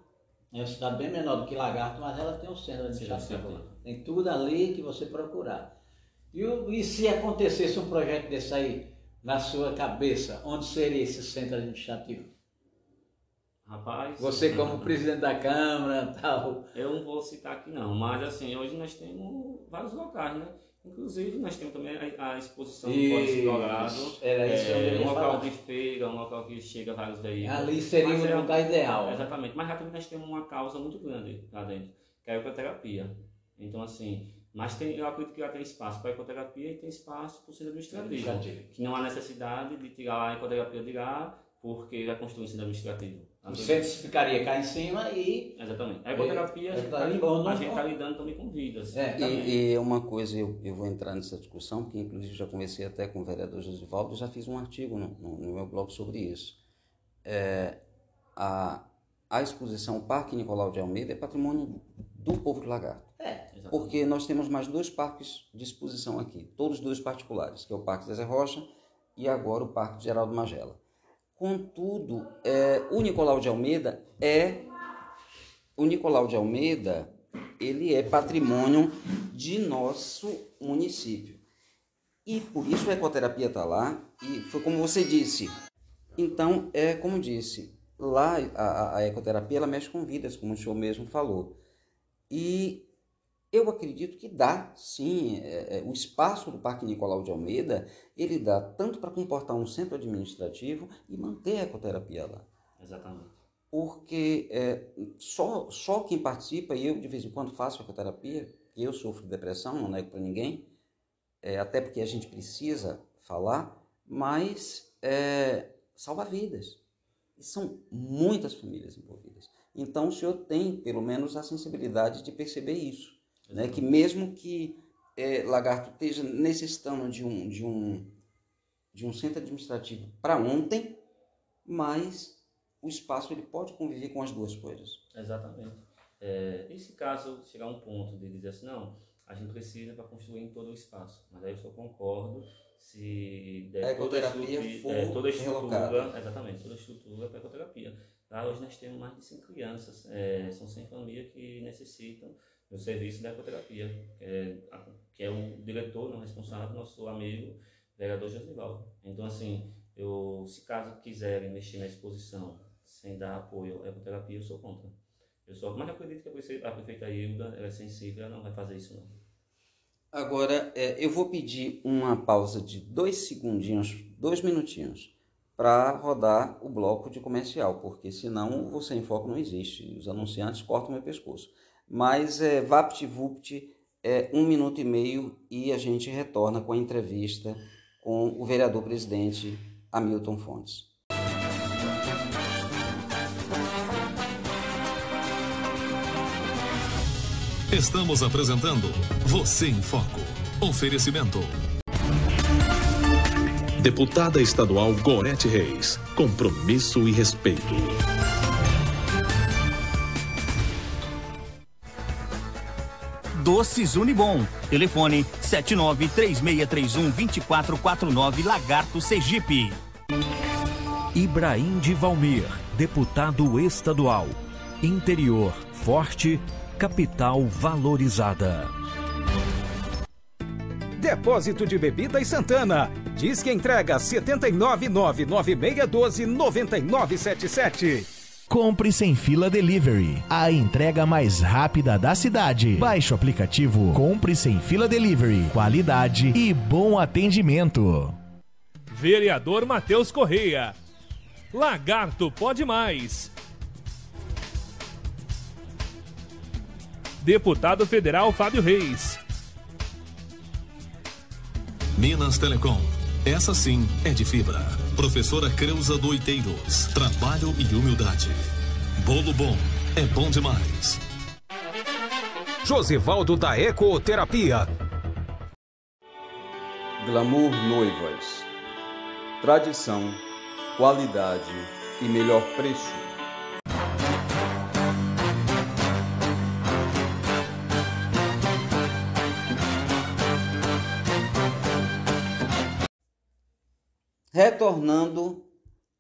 é uma cidade bem menor do que Lagarto, mas ela tem o um centro administrativo. Tem tudo ali que você procurar. E, e se acontecesse um projeto desse aí na sua cabeça, onde seria esse centro administrativo? Rapaz. Você como presidente da Câmara tal. Eu não vou citar aqui não, mas assim, hoje nós temos vários locais, né? Inclusive, nós temos também a, a exposição do Código Dourado. Era isso é, um local falar. de feira, um local que chega vários veículos. Ali seria o é, lugar ideal. Exatamente. Mas já também nós temos uma causa muito grande lá dentro, que é a ecoterapia. Então, assim, mas tem, eu acredito que já tem espaço para a ecoterapia e tem espaço para o centro administrativo. Que não há necessidade de tirar a ecoterapia de lá, porque vai construir um centro administrativo. O centro ficaria cá em cima e. Exatamente. A ecoterapia, a gente está tá lidando também com vidas. É, e, e, uma coisa, eu, eu vou entrar nessa discussão, porque inclusive já conversei até com o vereador Josivaldo, já fiz um artigo no, no, no meu blog sobre isso. É, a, a exposição Parque Nicolau de Almeida é patrimônio do povo de Lagarto. É, porque nós temos mais dois parques de exposição aqui, todos dois particulares, que é o Parque Zé Rocha e agora o Parque Geraldo Magela. Contudo, é, o Nicolau de Almeida é o Nicolau de Almeida, ele é patrimônio de nosso município. E por isso a ecoterapia está lá, e foi como você disse. Então, é como disse, lá a, a ecoterapia ela mexe com vidas, como o senhor mesmo falou. E eu acredito que dá, sim. É, é, o espaço do Parque Nicolau de Almeida, ele dá tanto para comportar um centro administrativo e manter a ecoterapia lá. Exatamente. Porque é, só, só quem participa, e eu de vez em quando faço ecoterapia, eu sofro de depressão, não nego para ninguém, é, até porque a gente precisa falar, mas salva vidas. E são muitas famílias envolvidas. Então o senhor tem, pelo menos, a sensibilidade de perceber isso. Né? Que mesmo que é, Lagarto esteja necessitando de um, de um, de um centro administrativo para ontem, mas o espaço ele pode conviver com as duas coisas. Exatamente. É, e se caso chegar um ponto de dizer assim, não, a gente precisa para construir em todo o espaço, mas aí eu só concordo se der a ecoterapia toda, for é, toda a estrutura, relocada. exatamente, toda a estrutura para ecoterapia. Tá? Hoje nós temos mais de 100 crianças, é, são 100 famílias que necessitam do serviço da ecoterapia, é, que é o diretor, não responsável, nosso amigo, vereador Josivaldo. Então, assim, eu, se caso quiserem mexer na exposição sem dar apoio à ecoterapia, eu sou contra. Eu sou, mas acredito que a prefeita, a prefeita Hilda ela é sensível, ela não vai fazer isso não. Agora, é, eu vou pedir uma pausa de dois segundinhos, dois minutinhos, para rodar o bloco de comercial, porque senão você em foco não existe. Os anunciantes cortam meu pescoço. Mas é VaptVupt é um minuto e meio e a gente retorna com a entrevista com o vereador presidente Hamilton Fontes. Estamos apresentando Você em Foco. Oferecimento. Deputada Estadual Gorete Reis. Compromisso e respeito. Doces Unibom. Telefone 7936312449 Lagarto Sergipe. Ibrahim de Valmir, deputado estadual. Interior forte, capital valorizada. Depósito de Bebidas Santana. Diz que entrega 79996129977. Compre sem fila delivery. A entrega mais rápida da cidade. Baixe o aplicativo Compre sem fila delivery. Qualidade e bom atendimento. Vereador Matheus Correia. Lagarto pode mais. Deputado Federal Fábio Reis. Minas Telecom. Essa sim é de fibra. Professora Creuza Doiteiros. Trabalho e humildade. Bolo bom é bom demais. Josivaldo da Ecoterapia. Glamour Noivas. Tradição, qualidade e melhor preço. Retornando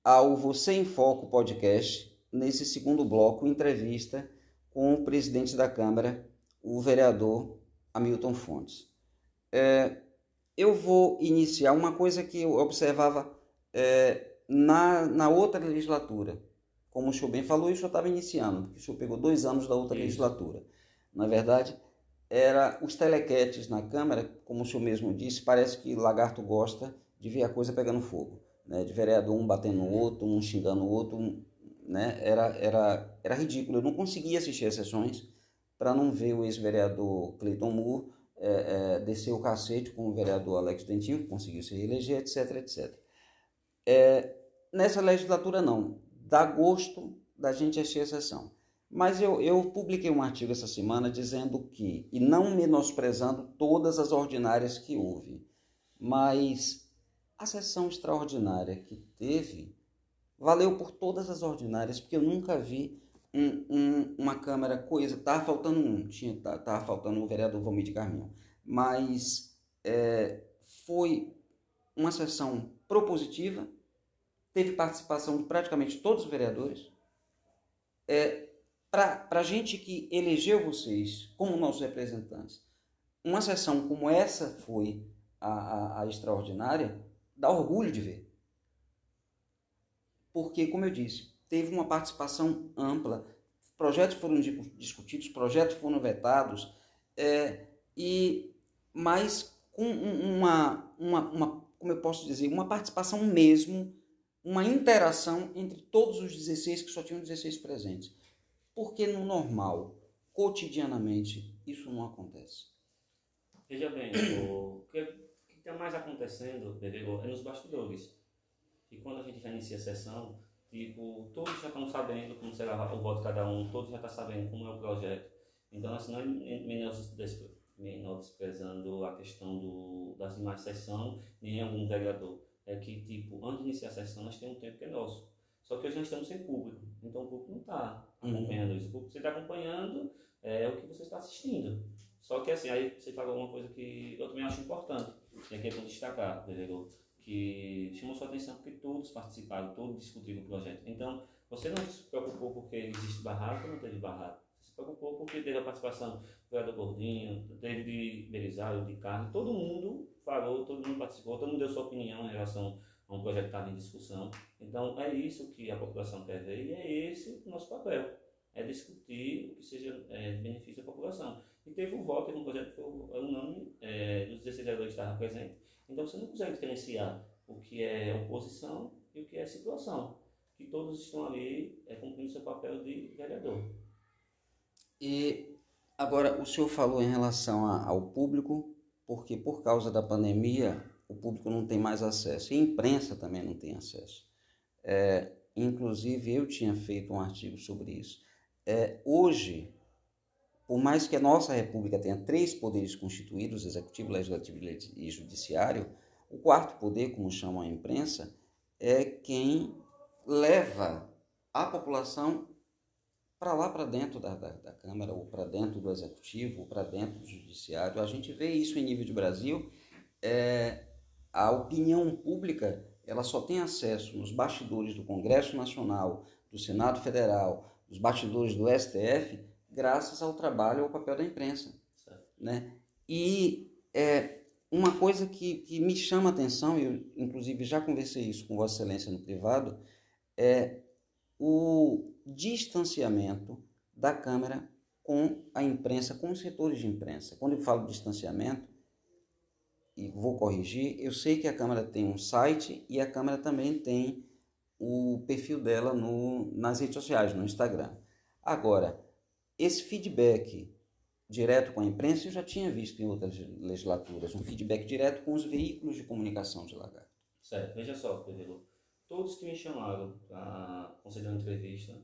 ao Você em Foco podcast, nesse segundo bloco, entrevista com o presidente da Câmara, o vereador Hamilton Fontes. É, eu vou iniciar uma coisa que eu observava é, na, na outra legislatura. Como o senhor bem falou, o senhor estava iniciando, porque o senhor pegou dois anos da outra Isso. legislatura. Na verdade, era os telequetes na Câmara, como o senhor mesmo disse, parece que Lagarto gosta de ver a coisa pegando fogo, né? de vereador um batendo no outro, um xingando o outro, né? era, era, era ridículo. Eu não conseguia assistir as sessões para não ver o ex-vereador Cleiton Moore é, é, descer o cacete com o vereador Alex Dentinho, que conseguiu se reeleger, etc, etc. É, nessa legislatura não, dá gosto da gente assistir a sessão. Mas eu, eu publiquei um artigo essa semana dizendo que, e não menosprezando todas as ordinárias que houve, mas a sessão extraordinária que teve valeu por todas as ordinárias, porque eu nunca vi um, um, uma Câmara coisa. Estava faltando um, tinha, tava faltando o vereador Valmir de Carminho, mas é, foi uma sessão propositiva, teve participação de praticamente todos os vereadores. É, Para a gente que elegeu vocês como nossos representantes, uma sessão como essa foi a, a, a extraordinária, dá orgulho de ver. Porque, como eu disse, teve uma participação ampla, projetos foram discutidos, projetos foram vetados, é, e mas com uma, uma, uma, como eu posso dizer, uma participação mesmo, uma interação entre todos os 16 que só tinham 16 presentes. Porque no normal, cotidianamente, isso não acontece. Veja bem, o que está mais acontecendo, entendeu? É nos bastidores. E quando a gente já inicia a sessão, tipo, todos já estão sabendo como será o voto de cada um, todos já estão sabendo como é o projeto. Então, assim, não é menosprezando a questão do, das demais sessão, nem algum vereador. É que, tipo, antes de iniciar a sessão, nós temos um tempo que é nosso. Só que hoje nós estamos sem público, então o público não está Uhum. acompanhando isso. O público você está acompanhando é o que você está assistindo. Só que assim, aí você falou uma coisa que eu também acho importante, e aqui é bom destacar, vereador, que chamou sua atenção porque todos participaram, todos discutiram o projeto. Então, você não se preocupou porque existe barraco ou não teve barraco. Você se preocupou porque teve a participação do vereador Gordinho, teve de Belisário, de Carlos, todo mundo falou, todo mundo participou, todo mundo deu sua opinião em relação a um projeto que estava em discussão. Então, é isso que a população quer ver e é esse o nosso papel. É discutir o que seja é, benefício da população. E teve um voto, teve um projeto que foi unânime, é, dos 16 vereadores que estavam presentes. Então, você não consegue diferenciar o que é oposição e o que é situação. Que todos estão ali é, cumprindo seu papel de vereador. E agora, o senhor falou em relação a, ao público, porque por causa da pandemia o público não tem mais acesso, e a imprensa também não tem acesso. É, inclusive, eu tinha feito um artigo sobre isso. É, hoje, por mais que a nossa república tenha três poderes constituídos, executivo, legislativo e judiciário, o quarto poder, como chamam a imprensa, é quem leva a população para lá, para dentro da, da, da, Câmara, ou para dentro do Executivo, ou para dentro do Judiciário. A gente vê isso em nível de Brasil. É, a opinião pública ela só tem acesso nos bastidores do Congresso Nacional, do Senado Federal, dos bastidores do STF, graças ao trabalho ao papel da imprensa. Né? E é, uma coisa que, que me chama a atenção, eu inclusive já conversei isso com Vossa Excelência no privado, é o distanciamento da Câmara com a imprensa, com os setores de imprensa. Quando eu falo distanciamento, e vou corrigir, eu sei que a Câmara tem um site e a Câmara também tem o perfil dela no, nas redes sociais, no Instagram. Agora, esse feedback direto com a imprensa eu já tinha visto em outras legislaturas, um feedback direto com os veículos de comunicação de Lagarto. Certo, veja só, Pedro, todos que me chamaram para conceder uma entrevista,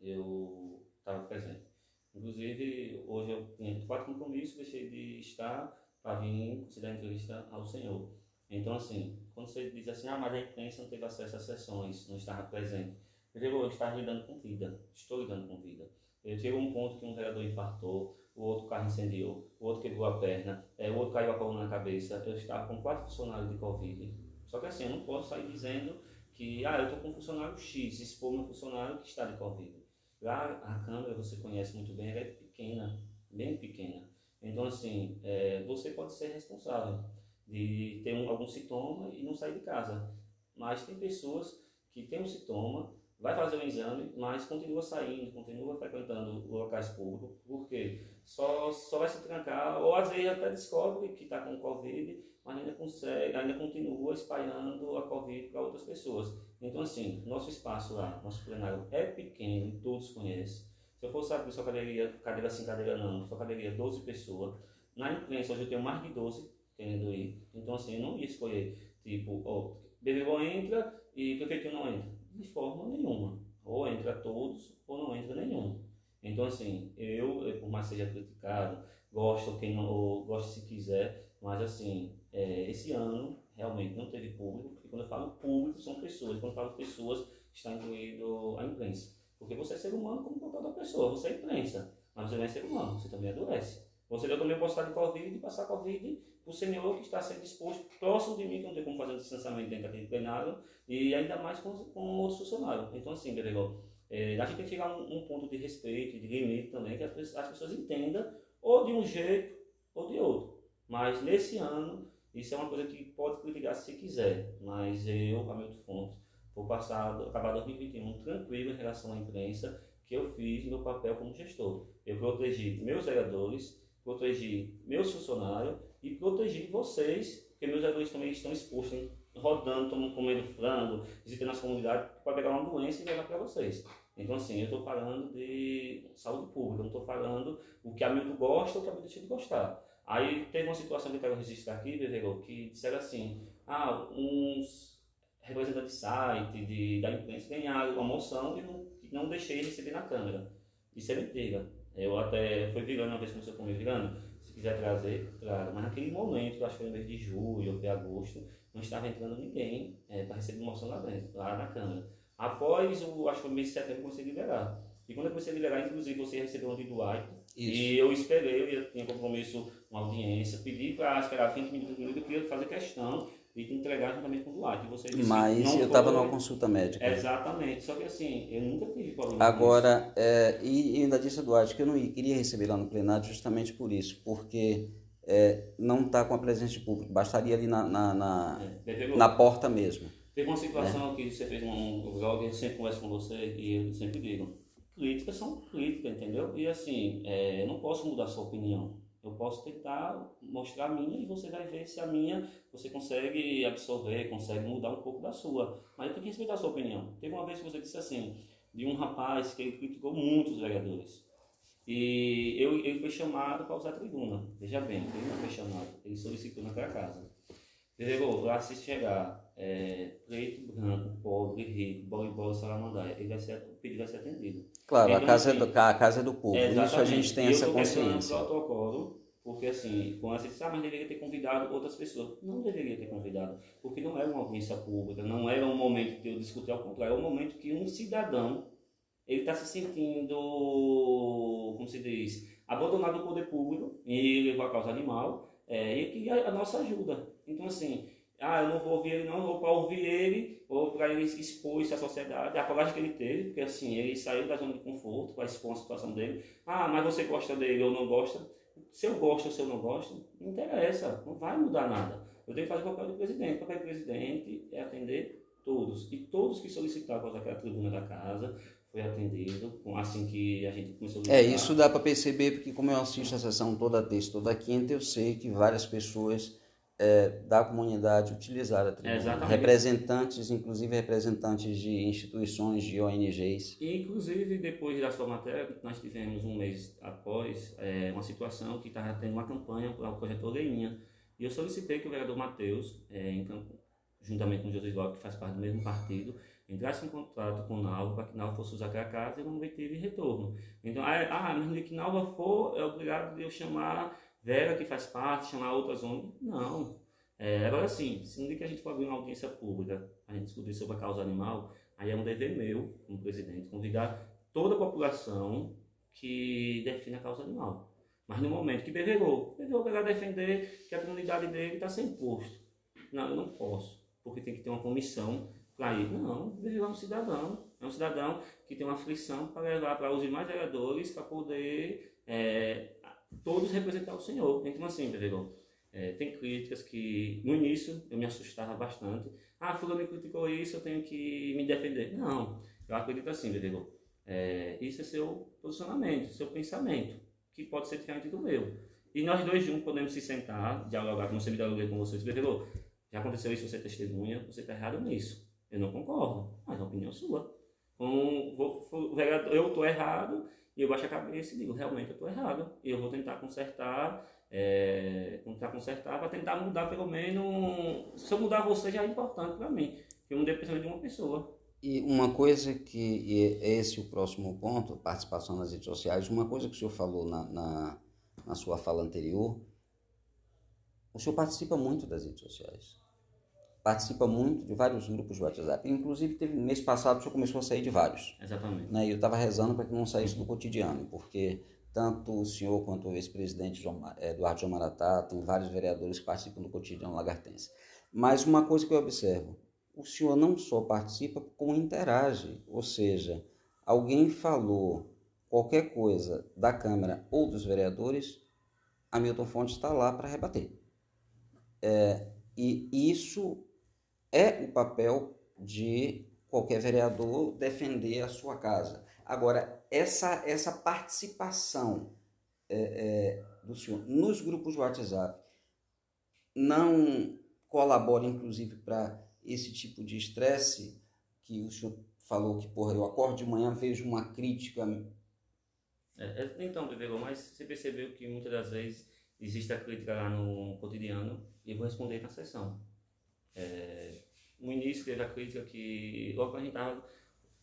eu estava presente. Inclusive, hoje eu tinha quatro compromissos, deixei de estar para vir conceder a entrevista ao senhor. Então, assim, quando você diz assim, ah, mas a imprensa não teve acesso às sessões, não estava presente. Eu eu estava lidando com vida, estou lidando com vida. Eu chego um ponto que um vereador infartou, o outro carro incendiou, o outro quebrou a perna, é, o outro caiu a coluna na cabeça. Eu estava com quatro funcionários de Covid. Só que assim, eu não posso sair dizendo que, ah, eu estou com um funcionário X, expor meu funcionário que está de Covid. Lá, a Câmara, você conhece muito bem, ela é pequena, bem pequena. Então, assim, é, você pode ser responsável de ter um, algum sintoma e não sair de casa. Mas tem pessoas que têm um sintoma, vai fazer o exame, mas continua saindo, continua frequentando locais públicos, porque só, só vai se trancar, ou às vezes até descobre que está com Covid, mas ainda consegue, ainda continua espalhando a Covid para outras pessoas. Então, assim, nosso espaço lá, nosso plenário é pequeno, todos conhecem. Se eu fosse abrir sua cadeira, cadeira assim, cadeira não, sua cadeira 12 pessoas, na imprensa hoje eu tenho mais de 12 querendo ir. Então, assim, eu não ia escolher, tipo, ó, Bebegol entra e prefeitura não entra. De forma nenhuma. Ou entra todos, ou não entra nenhum. Então, assim, eu, por mais seja criticado, gosto quem não, ou gosto se quiser, mas, assim, é, esse ano realmente não teve público, porque quando eu falo público, são pessoas. Quando eu falo pessoas, está incluído a imprensa. Porque você é ser humano como qualquer outra pessoa. Você é imprensa, mas você não é ser humano, você também adoece. Você eu também posso estar de Covid e passar Covid o senhor que está sendo exposto próximo de mim, que não tem como fazer o distanciamento dentro daquele plenário, e ainda mais com, com outros funcionários. Então, assim, Gregor, é, a gente tem que chegar a um, um, ponto de respeito, de limite também, que as, as pessoas entendam, ou de um jeito ou de outro. Mas nesse ano, isso é uma coisa que pode criticar se quiser, mas eu, Hamilton Fontes, vou passar, acabar 2021 tranquilo em relação à imprensa, que eu fiz meu papel como gestor. Eu protegi meus vereadores, protegi meus funcionários e protegi vocês, porque meus vereadores também estão expostos, rodando, tomando, comendo frango, visitando as comunidades, para pegar uma doença e levar para vocês. Então, assim, eu estou falando de saúde pública, não estou falando o que a Milton gosta ou o que a Milton deixa de gostar. Aí teve uma situação que eu quero registrar aqui, Bebegol, que disseram assim, ah, uns representantes de site, de, da imprensa, ganharam uma moção e não, não deixei receber na Câmara. Isso é mentira. Eu até, foi virando uma vez que começou comigo, virando, se quiser trazer, claro. Mas naquele momento, acho que foi no mês de julho ou foi agosto, não estava entrando ninguém é, para receber moção lá dentro, lá na Câmara. Após, o, acho que foi mês de setembro, comecei a liberar. E quando eu comecei a liberar, inclusive, você recebeu um vídeo do White. E eu esperei, eu tinha compromisso, uma audiência, pedi para esperar 20 minutos, minutos, eu queria fazer questão de te entregar juntamente com o Duarte. E você disse Mas eu estava numa consulta médica. Exatamente. Só que assim, eu nunca tive problema. Agora, é, e, e ainda disse a Duarte que eu não ia- queria receber lá no plenário justamente por isso, porque é, não está com a presença de público, bastaria ali na, na, na, É, na porta mesmo. Teve uma situação que você fez um, blog, eu sempre converso com você e eu sempre digo, críticas são críticas, entendeu? E assim, é, eu não posso mudar a sua opinião. Eu posso tentar mostrar a minha e você vai ver se a minha você consegue absorver, consegue mudar um pouco da sua. Mas eu tenho que respeitar a sua opinião. Teve uma vez que você disse assim, de um rapaz que ele criticou muito os vereadores. E eu, ele foi chamado para usar a tribuna. Veja bem, ele não foi chamado, ele solicitou naquela casa. Vereador, lá se chegar é, preto, branco, pobre, rico, e bola, salamandaia, ele vai ser, o pedido vai ser atendido. Claro, a casa, é do, a casa é do povo, isso a Exatamente. gente tem essa eu questionando consciência. o protocolo, porque assim, quando você diz, ah, mas deveria ter convidado outras pessoas. Não deveria ter convidado, porque não era uma audiência pública, não era um momento de eu discutir, ao contrário, é um momento que um cidadão, ele está se sentindo, como se diz, abandonado do poder público, e ele levou a causa animal, é, e ele queria a nossa ajuda. Então assim, ah, eu não vou ouvir ele não, vou para ouvir ele, ou para ele expor isso à sociedade, a coragem que ele teve, porque assim, ele saiu da zona de conforto para expor a situação dele. Ah, mas você gosta dele ou não gosta? Se eu gosto ou se eu não gosto, não interessa, não vai mudar nada. Eu tenho que fazer o papel do presidente. O papel do presidente é atender todos. E todos que usar aquela tribuna da casa foi atendido, assim que a gente começou a É, isso dá para perceber, porque como eu assisto a sessão toda terça, toda quinta, eu sei que várias pessoas é, da comunidade utilizaram a tribuna. Exatamente. Representantes, inclusive representantes de instituições, de ONGs. E, inclusive, depois da sua matéria, nós tivemos um mês após é, uma situação que estava tendo uma campanha para o projeto Orelhinha. E eu solicitei que o vereador Matheus, é, juntamente com o José Isvaldo, que faz parte do mesmo partido, entrasse em contato com o Nalva para que Nalva fosse usar aquela casa e não obteve retorno. Então, ah, mas que Nalva for, é obrigado eu chamar Vera, que faz parte, chamar outras ONGs. Não. É, agora sim, se no dia que a gente for abrir uma audiência pública, a gente discutir sobre a causa animal, aí é um dever meu, como presidente, convidar toda a população que define a causa animal. Mas no momento que beberou, beberou para defender que a comunidade dele está sem imposto. Não, eu não posso, porque tem que ter uma comissão para ir. Não, beberou é um cidadão. É um cidadão que tem uma aflição para levar para os demais vereadores para poder é, todos representar o Senhor. Então, assim, beberou. É, tem críticas que no início eu me assustava bastante. Ah, fulano criticou isso, eu tenho que me defender. Não, eu acredito assim, Bebegô. É, isso é seu posicionamento, seu pensamento, que pode ser diferente do meu. E nós dois juntos podemos se sentar, dialogar, como você me dialoguei com vocês. Bebegô, já aconteceu isso, você testemunha, você está errado nisso. Eu não concordo, mas é a opinião sua. Com, vou, vou- eu estou errado e eu baixo a cabeça e digo, realmente eu estou errado. E eu vou tentar consertar, é, tentar consertar para tentar mudar pelo menos. Se eu mudar você já é importante para mim, eu não dependo de uma pessoa. E uma coisa que, e é esse o próximo ponto, participação nas redes sociais, uma coisa que o senhor falou na, na, na sua fala anterior, o senhor participa muito das redes sociais. Participa muito de vários grupos de WhatsApp. Inclusive, teve, mês passado, o senhor começou a sair de vários. Exatamente. Né? E eu estava rezando para que não saísse do cotidiano, porque tanto o senhor quanto o ex-presidente Eduardo João Maratá, tem vários vereadores que participam do cotidiano lagartense. Mas uma coisa que eu observo, o senhor não só participa, como interage. Ou seja, alguém falou qualquer coisa da Câmara ou dos vereadores, Hamilton Fontes está lá para rebater. É, e isso é o papel de qualquer vereador defender a sua casa. Agora, essa, essa participação é, é, do senhor nos grupos de WhatsApp não colabora, inclusive, para esse tipo de estresse que o senhor falou que, porra, eu acordo de manhã, vejo uma crítica. É, é, então, Bebegô, mas você percebeu que muitas das vezes existe a crítica lá no cotidiano e eu vou responder na sessão. É, no início teve a crítica que logo quando a gente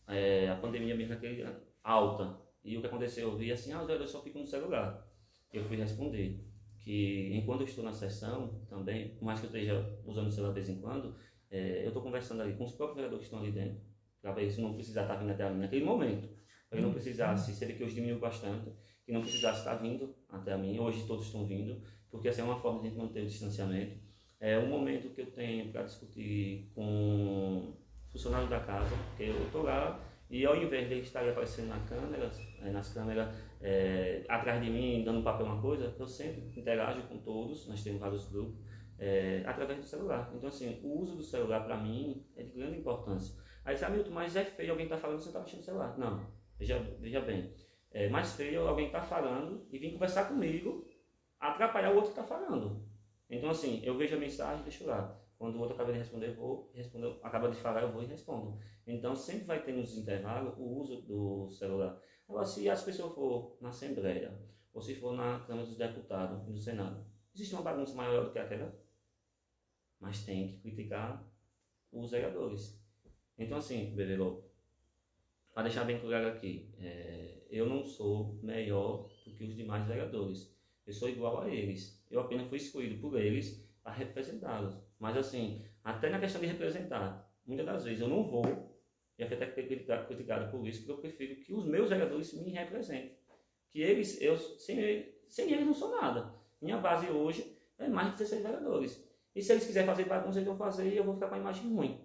é, a pandemia mesmo aquele alta, e o que aconteceu? Eu vi assim, ah, vereadores só ficam no celular. Eu fui responder que enquanto eu estou na sessão também, por mais que eu esteja usando o celular de vez em quando, é, eu estou conversando ali com os próprios vereadores que estão ali dentro, para eles não precisar estar vindo até a mim naquele momento. Para ele não precisasse, se ele que hoje diminuiu bastante, que não precisasse estar vindo até a mim. Hoje todos estão vindo, porque essa é uma forma de a gente manter o distanciamento. É um momento que eu tenho para discutir com funcionários da casa, porque eu estou lá e ao invés de estar aparecendo na câmera, eh, nas câmeras é, atrás de mim, dando papel uma coisa, eu sempre interajo com todos, nós temos vários grupos, é, através do celular. Então, assim, o uso do celular para mim é de grande importância. Aí você, ah, Milton, mas é feio alguém tá falando você está mexendo no celular. Não, veja, veja bem. É mais feio alguém tá falando e vir conversar comigo, atrapalhar o outro que está falando. Então, assim, eu vejo a mensagem, deixo lá. Quando o outro acaba de responder, eu vou responder, acaba de falar, eu vou e respondo. Então, sempre vai ter nos intervalos o uso do celular. Agora, se as pessoas for na Assembleia, ou se for na Câmara dos Deputados e do Senado, existe uma bagunça maior do que aquela? Mas tem que criticar os vereadores. Então, assim, Beverô, para deixar bem claro aqui, é, eu não sou melhor do que os demais vereadores. Eu sou igual a eles. Eu apenas fui escolhido por eles para representá-los. Mas assim, até na questão de representar, muitas das vezes eu não vou, e até ter criticado por isso, porque eu prefiro que os meus vereadores me representem. Que eles, eu, sem, sem eles não sou nada. Minha base hoje é mais de 16 vereadores. E se eles quiserem fazer bagunça, eles vão fazer e eu vou ficar com a imagem ruim.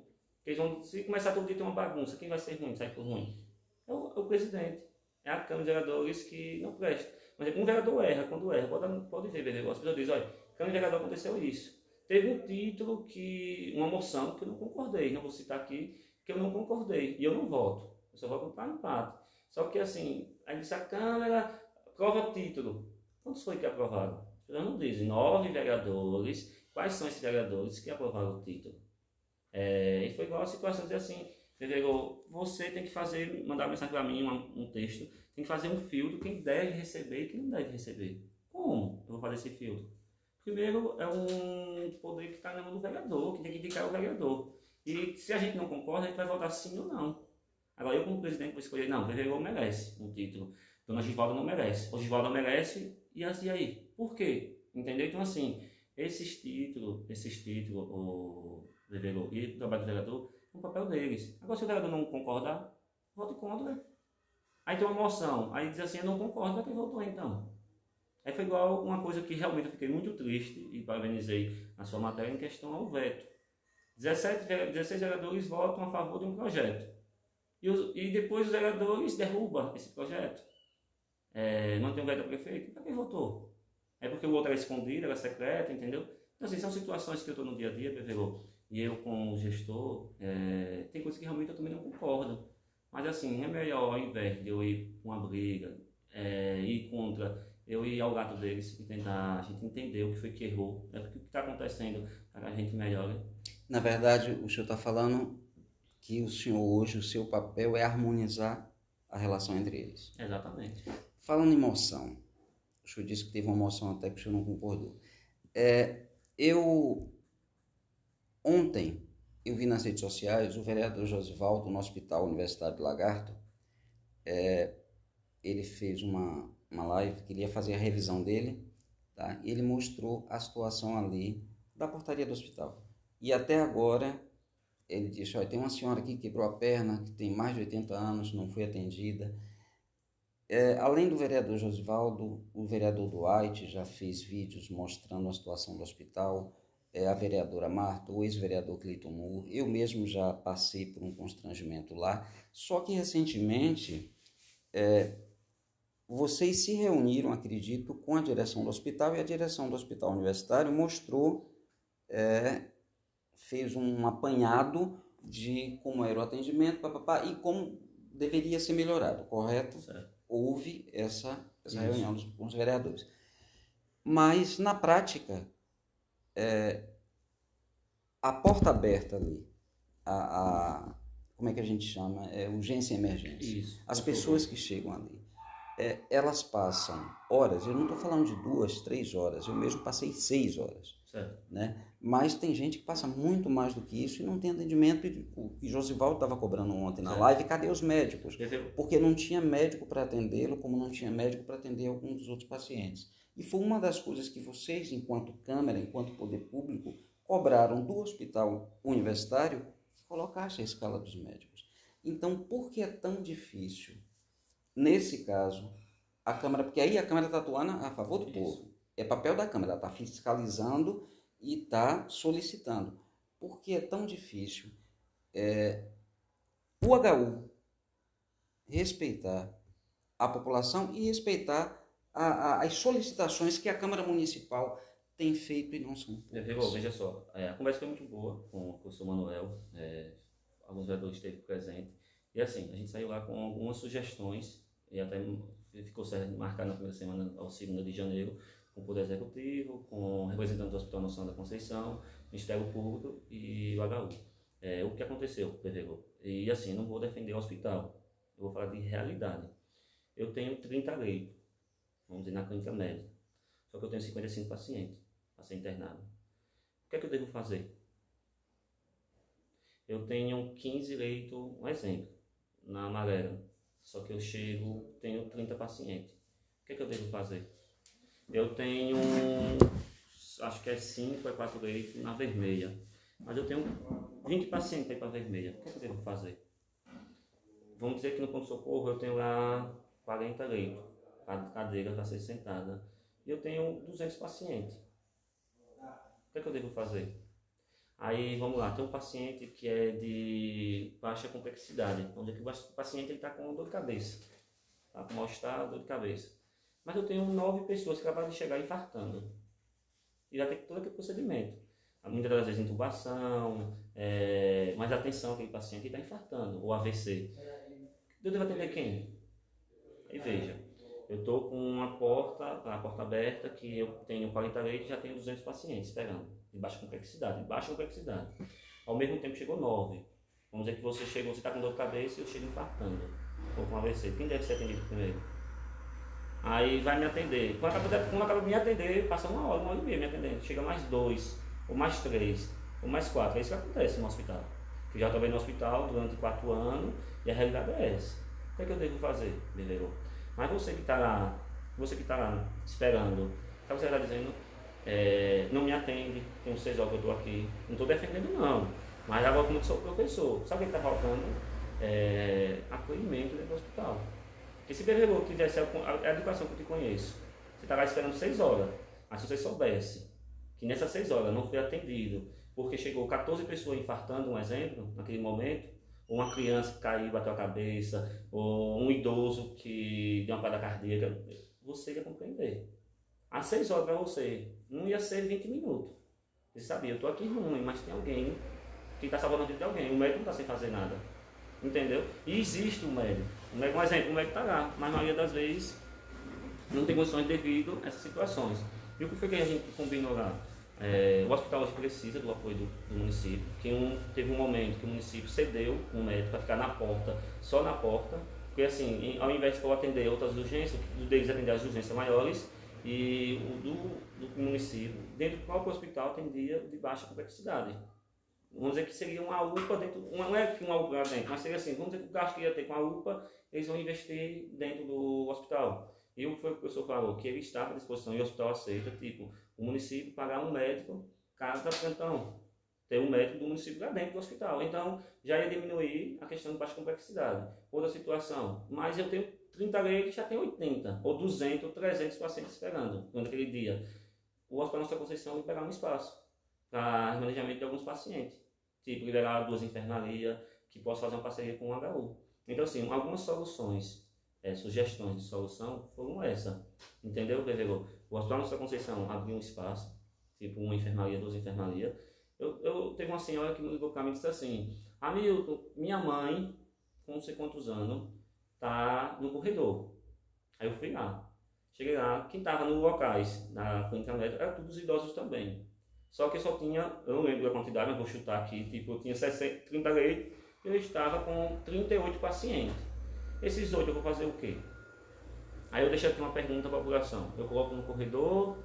Eles vão, se começar todo dia ter uma bagunça, quem vai ser ruim, sai por ruim? É o, é o presidente. É a Câmara de Vereadores que não presta. Um vereador erra, quando erra, pode, pode ver, vereador. As pessoas dizem, olha, Câmara de Vereador aconteceu isso. Teve um título que, uma moção que eu não concordei, não vou citar aqui, que eu não concordei, e eu não voto. Eu só voto para empate. Só que assim, aí disse a Câmara, aprova título. Quantos foi que aprovaram? Eu não dizem, nove vereadores. Quais são esses vereadores que aprovaram o título? É, e foi igual a situação de assim, vereador, você tem que fazer, mandar mensagem para mim, um, um, texto, tem que fazer um filtro, quem deve receber e quem não deve receber. Como eu vou fazer esse filtro? Primeiro, é um poder que está na mão do vereador, que tem que indicar o vereador. E se a gente não concorda, a gente vai votar sim ou não. Agora, eu como presidente vou escolher, não, o vereador merece um título. Dona Givalda não merece. O Givalda merece, e assim aí. Por quê? Entendeu? Então, assim, esses títulos, esses títulos, o vereador e o trabalho do vereador, é um papel deles. Agora, se o vereador não concordar, vote contra. Aí tem uma moção, aí diz assim, eu não concordo, para quem votou então? Aí foi igual uma coisa que realmente eu fiquei muito triste e parabenizei na sua matéria em questão ao veto. 17, 16 vereadores votam a favor de um projeto. E, os, e depois os vereadores derrubam esse projeto. É, não tem um veto ao prefeito. Para quem votou? É porque o outro era escondido, era secreto, entendeu? Então, assim, são situações que eu estou no dia a dia, prefeito, e eu como gestor, é, tem coisas que realmente eu também não concordo. Mas assim, é melhor ao invés de eu ir com uma briga, é, ir contra eu ir ao gato deles e tentar a gente entender o que foi que errou, né? o que está acontecendo para que a gente melhore. Na verdade, o senhor está falando que o senhor hoje, o seu papel é harmonizar a relação entre eles. Exatamente. Falando em moção, o senhor disse que teve uma moção até que o senhor não concordou. É, eu, ontem, eu vi nas redes sociais o vereador Josivaldo, no Hospital Universitário de Lagarto, é, ele fez uma, uma live que ele ia fazer a revisão dele, tá? Ele mostrou a situação ali da portaria do hospital. E até agora ele disse, olha, tem uma senhora aqui que quebrou a perna, que tem mais de 80 anos, não foi atendida. É, além do vereador Josivaldo, o vereador Duarte já fez vídeos mostrando a situação do hospital, a vereadora Marta, o ex-vereador Cleiton Moore, eu mesmo já passei por um constrangimento lá, só que recentemente é, vocês se reuniram, acredito, com a direção do hospital e a direção do hospital universitário mostrou, é, fez um apanhado de como era o atendimento papapá, e como deveria ser melhorado, correto? Certo. Houve essa, essa reunião dos, com os vereadores. Mas, na prática, é, a porta aberta ali, a, a, como é que a gente chama? É urgência e emergência. Isso, As pessoas que chegam ali é, elas passam horas, eu não estou falando de duas, três horas, eu mesmo passei seis horas. Certo. Né? Mas tem gente que passa muito mais do que isso e não tem atendimento. E o Josivaldo estava cobrando ontem na certo. live, cadê os médicos? Porque não tinha médico para atendê-lo, como não tinha médico para atender alguns dos outros pacientes. E foi uma das coisas que vocês, enquanto Câmara, enquanto Poder Público, cobraram do hospital universitário colocasse a escala dos médicos. Então, por que é tão difícil, nesse caso, a Câmara, porque aí a Câmara está atuando a favor do Isso. povo. É papel da Câmara, está fiscalizando e está solicitando. Por que é tão difícil é, o HU respeitar a população e respeitar a, a, as solicitações que a Câmara Municipal tem feito e não são poucas. Veja só, é, a conversa foi muito boa com o professor Manuel, é, alguns vereadores esteve presente, e assim, a gente saiu lá com algumas sugestões, e até ficou certo marcar na primeira semana ao segunda de janeiro, com o Poder Executivo, com o representante do Hospital Nacional da Conceição, Ministério Público e o HU. É, o que aconteceu, PVGO? E assim, não vou defender o hospital, eu vou falar de realidade. Eu tenho 30 leitos, vamos dizer, na clínica médica, só que eu tenho 55 pacientes a ser internado. O que é que eu devo fazer? Eu tenho 15 leitos, um exemplo, na Amarela, só que eu chego, tenho 30 pacientes. O que é que eu devo fazer? Eu tenho, acho que é 5 ou 4 leitos na vermelha, mas eu tenho 20 pacientes ir para vermelha. O que, é que eu devo fazer? Vamos dizer que no ponto-socorro eu tenho lá 40 leitos, cadeira para ser sentada, e eu tenho 200 pacientes. O que, é que eu devo fazer? Aí vamos lá, tem um paciente que é de baixa complexidade, onde o paciente está com dor de cabeça, está com mal-estar, dor de cabeça. Mas eu tenho nove pessoas que acabaram de chegar infartando. E já tem todo aquele procedimento. Muitas das vezes intubação, é, mais atenção aquele paciente que está infartando, ou AVC. Eu devo atender quem? E veja, eu estou com uma porta, a porta aberta, que eu tenho 40 leitos e já tenho 200 pacientes esperando, de baixa complexidade, de baixa complexidade. Ao mesmo tempo chegou 9. Vamos dizer que você chegou, você está com dor de cabeça e eu chego infartando, ou com AVC. Quem deve ser atendido primeiro? Aí vai me atender. Quando acaba, quando de me atender, passa uma hora, uma hora e meia me atendendo. Chega mais dois, ou mais três, ou mais quatro. É isso que acontece no hospital. Eu já trabalhei no hospital durante quatro anos e a realidade é essa. O que é que eu devo fazer, beleza? Mas você que está você que está esperando, sabe o que você está dizendo? É, não me atende, tem seis horas que eu estou aqui. Não estou defendendo não. Mas agora como eu sou professor, sabe o que está faltando? É, acolhimento dentro do hospital. Porque se Beverô tivesse a, educação que eu te conheço, você estava esperando seis horas, mas se você soubesse que nessas seis horas não foi atendido, porque chegou 14 pessoas infartando, um exemplo, naquele momento, uma criança que caiu, bateu a cabeça, ou um idoso que deu uma parada cardíaca, você ia compreender. Às seis horas para você, não ia ser 20 minutos. Você sabia, eu estou aqui ruim, mas tem alguém que está salvando a vida de alguém. O médico não está sem fazer nada. Entendeu? E existe um médico. Um, médico, um exemplo, o médico está lá, mas a maioria das vezes não tem condições devido a essas situações. E o que foi que a gente combinou lá? É, o hospital hoje precisa do apoio do, do município. Que um, teve um momento que o município cedeu um médico para ficar na porta, só na porta, porque assim, ao invés de atender outras urgências, o deles atender as urgências maiores, e o do, do município, dentro do próprio hospital, atendia de baixa complexidade vamos dizer que seria uma UPA dentro, não é que uma UPA dentro, mas seria assim, vamos dizer que o gasto que ia ter com a UPA, eles vão investir dentro do hospital. E o que o professor falou? Que ele estava à disposição e o hospital aceita, tipo, o município pagar um médico cada plantão. Ter um médico do município lá dentro do hospital. Então, já ia diminuir a questão de baixa complexidade. Outra situação, mas eu tenho 30 leitos, já tenho 80, ou 200, ou 300 pacientes esperando naquele dia. O Hospital Nossa Conceição vai pegar um espaço para manejamento de alguns pacientes tipo liberar duas enfermarias, que possa fazer uma parceria com o HU. Então, assim, algumas soluções, é, sugestões de solução foram essa. Entendeu, Bebegô? O Hospital Nossa Conceição abriu um espaço, tipo uma enfermaria, duas enfermarias. Eu, eu teve uma senhora que me ligou para mim e disse assim: Hamilton, minha mãe, com não sei quantos anos, tá no corredor. Aí eu fui lá. Cheguei lá, quem estava nos locais, na clínica médica, eram todos idosos também. Só que só tinha, eu não lembro da quantidade, mas vou chutar aqui, tipo, eu tinha 60, 30 leitos eu estava com 38 pacientes. Esses oito eu vou fazer o quê? Aí eu deixo aqui uma pergunta para a população. Eu coloco no corredor,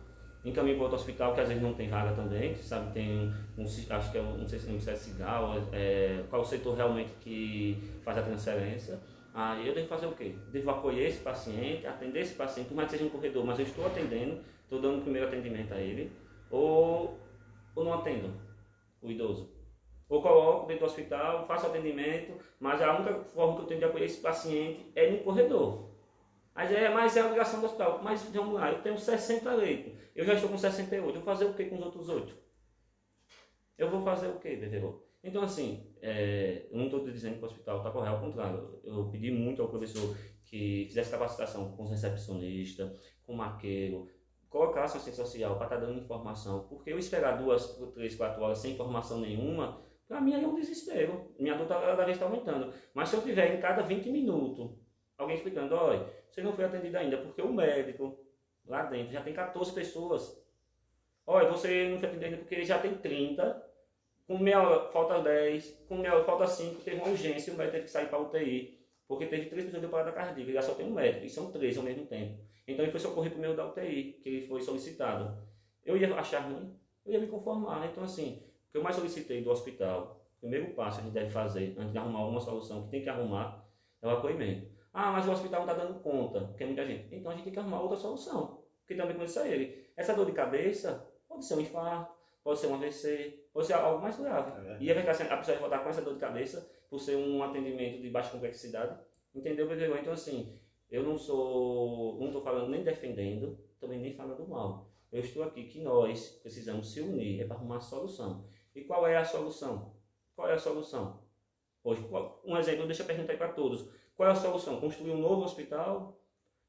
encaminho para outro hospital, que às vezes não tem vaga também, sabe, tem um, acho que é um, não sei se é um Cigal, é, qual o setor realmente que faz a transferência. Aí eu devo fazer o quê? Devo acolher esse paciente, atender esse paciente, por mais que seja um corredor, mas eu estou atendendo, estou dando o primeiro atendimento a ele. Ou ou não atendo o idoso. Ou coloco dentro do hospital, faço atendimento, mas a única forma que eu tenho de acolher esse paciente é no corredor. Mas é, mas é a obrigação do hospital. Mas vamos lá, eu tenho 60 leitos, eu já estou com 68, eu vou fazer o que com os outros 8? Eu vou fazer o que, Beverô? Então, assim, é, eu não estou dizendo que o hospital está correto, ao contrário. Eu pedi muito ao professor que fizesse capacitação com os recepcionistas, com o maqueiro, colocasse uma assistente social para estar tá dando informação. Porque eu esperar duas, três, quatro horas sem informação nenhuma, para mim é um desespero. Minha dor cada vez está aumentando. Mas se eu tiver em cada 20 minutos alguém explicando, olha, você não foi atendido ainda porque o médico lá dentro já tem 14 pessoas. Olha, você não foi atendido porque já tem 30 com meia hora falta 10, com meia hora falta 5, teve uma urgência e o médico teve que sair para UTI, porque teve três pessoas de parada cardíaca, ele só tem um médico, e são três ao mesmo tempo. Então ele foi socorrer o meio da UTI, que ele foi solicitado. Eu ia achar ruim, eu ia me conformar. Então, assim, o que eu mais solicitei do hospital, o primeiro passo que a gente deve fazer, antes de arrumar alguma solução que tem que arrumar, é o acolhimento. Ah, mas o hospital não está dando conta, porque é muita gente. Então a gente tem que arrumar outra solução. Porque também com isso a ele. Essa dor de cabeça pode ser um infarto, pode ser um AVC, pode ser algo mais grave. É e a pessoa vai voltar com essa dor de cabeça por ser um atendimento de baixa complexidade. Entendeu, Pedro? Então, assim, eu não sou, não estou falando nem defendendo, também nem falando mal. Eu estou aqui que nós precisamos se unir, é para arrumar a solução. E qual é a solução? Qual é a solução? Hoje, um exemplo, deixa eu perguntar aí para todos. Qual é a solução? Construir um novo hospital?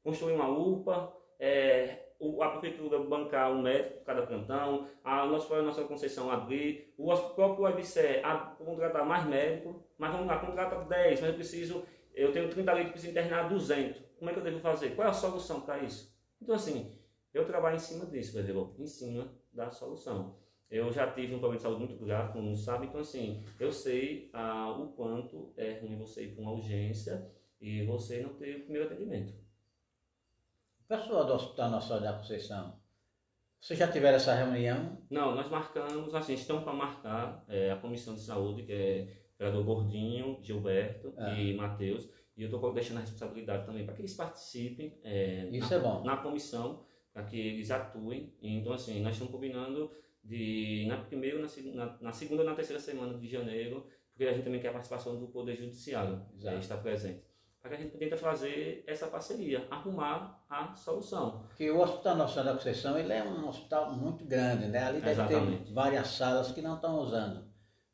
Construir uma UPA? É, a prefeitura bancar um médico por cada cantão, a nossa, a nossa concessão abrir, o próprio UFCE contratar mais médico, mas vamos lá, contrata 10, mas eu preciso, eu tenho 30 leitos, preciso internar 200. Como é que eu devo fazer? Qual é a solução para isso? Então, assim, eu trabalho em cima disso, Brasil, em cima da solução. Eu já tive um problema de saúde muito grave, como não sabe, então, assim, eu sei ah, o quanto é ruim você ir para uma urgência e você não ter o primeiro atendimento. Pessoal do Hospital Nacional da Conceição, vocês já tiveram essa reunião? Não, nós marcamos, assim, estamos para marcar é, a Comissão de Saúde, que é o vereador Gordinho, Gilberto é. e Matheus, e eu estou deixando a responsabilidade também para que eles participem é, Isso na, é bom. na comissão, para que eles atuem. Então, assim, nós estamos combinando de, na primeira, na, na, segunda e na terceira semana de janeiro, porque a gente também quer a participação do Poder Judiciário, é, estar presente para que a gente tenta fazer essa parceria, arrumar a solução. Porque o Hospital Nacional da Conceição ele é um hospital muito grande, né? Ali deve Exatamente. ter várias salas que não estão usando.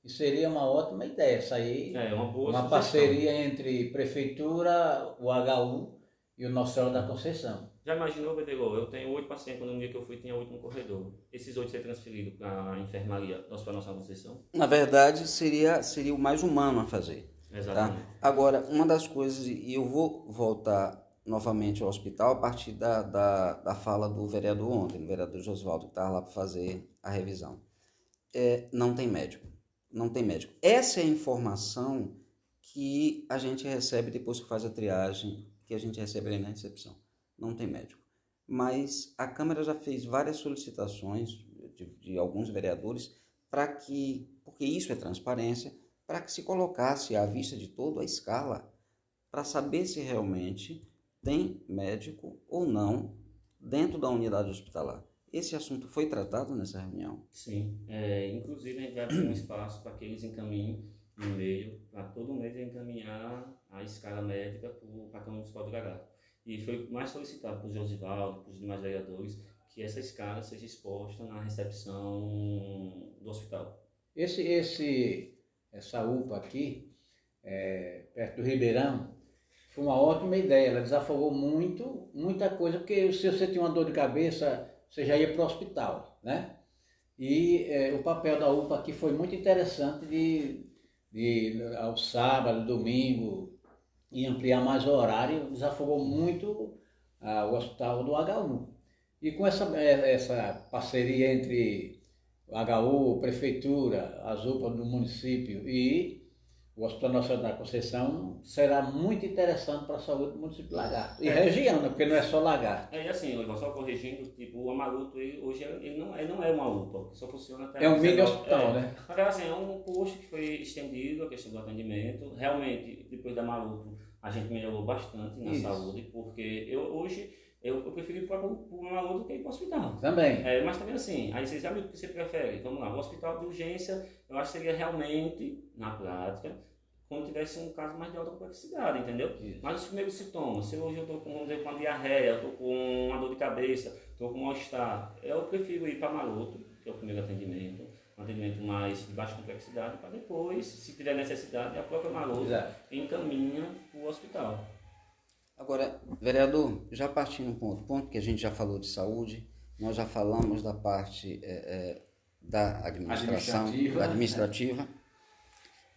E seria uma ótima ideia essa aí, é, uma, boa uma parceria entre prefeitura, o HU e o Nosso Senhor da Conceição. Já imaginou, Bedegol? Eu tenho oito pacientes, quando no dia que eu fui tinha oito no corredor. Esses oito ser transferidos para a enfermaria do Hospital Nacional da Conceição? Na verdade, seria, seria o mais humano a fazer. Tá? Agora, uma das coisas, e eu vou voltar novamente ao hospital a partir da, da, da fala do vereador ontem, do vereador Josvaldo, que estava lá para fazer a revisão. É, não tem médico. Não tem médico. Essa é a informação que a gente recebe depois que faz a triagem, que a gente recebe ali na recepção. Não tem médico. Mas a Câmara já fez várias solicitações de, de alguns vereadores para que, porque isso é transparência, para que se colocasse à vista de todo a escala para saber se realmente tem médico ou não dentro da unidade hospitalar. Esse assunto foi tratado nessa reunião? Sim, é, inclusive a gente vai abrir um espaço para que eles encaminhem no e-mail, para todo mês encaminhar a escala médica para a Câmara Municipal do Garato. E foi mais solicitado por Josivaldo, por os demais vereadores, que essa escala seja exposta na recepção do hospital. Esse, esse essa UPA aqui, é, perto do Ribeirão, foi uma ótima ideia. Ela desafogou muito, muita coisa, porque se você tinha uma dor de cabeça, você já ia para o hospital, né? E é, o papel da UPA aqui foi muito interessante de, de ao sábado, domingo, e ampliar mais o horário, desafogou muito ah, o hospital do HU. E com essa, é, essa parceria entre HU, Prefeitura, as UPA do município e o Hospital Nacional da Conceição será muito interessante para a saúde do município de Lagarto. E é. região, né? porque não é só Lagarto. É assim, só corrigindo, tipo, o Amaluto hoje ele não, ele não é uma UPA, só funciona até... É um mini hospital, é. né? Mas assim, é um posto que foi estendido, a questão do atendimento. Realmente, depois da Maluto, a gente melhorou bastante na Isso. saúde, porque eu hoje eu, eu prefiro ir para o Malu do que ir para o hospital. Também. É, mas também assim, aí vocês sabem o que você prefere. Vamos lá, o hospital de urgência, eu acho que seria realmente, na prática, quando tivesse um caso mais de alta complexidade, entendeu? Isso. Mas os primeiros sintomas, se hoje eu estou com, vamos dizer, com uma diarreia, estou com uma dor de cabeça, estou com um mal-estar, eu prefiro ir para Maroto, que é o primeiro atendimento, um atendimento mais de baixa complexidade, para depois, se tiver necessidade, a própria Maroto encaminha para o hospital. Agora, vereador, já partindo para outro ponto, que a gente já falou de saúde, nós já falamos da parte é, é, da administração, administrativa. administrativa.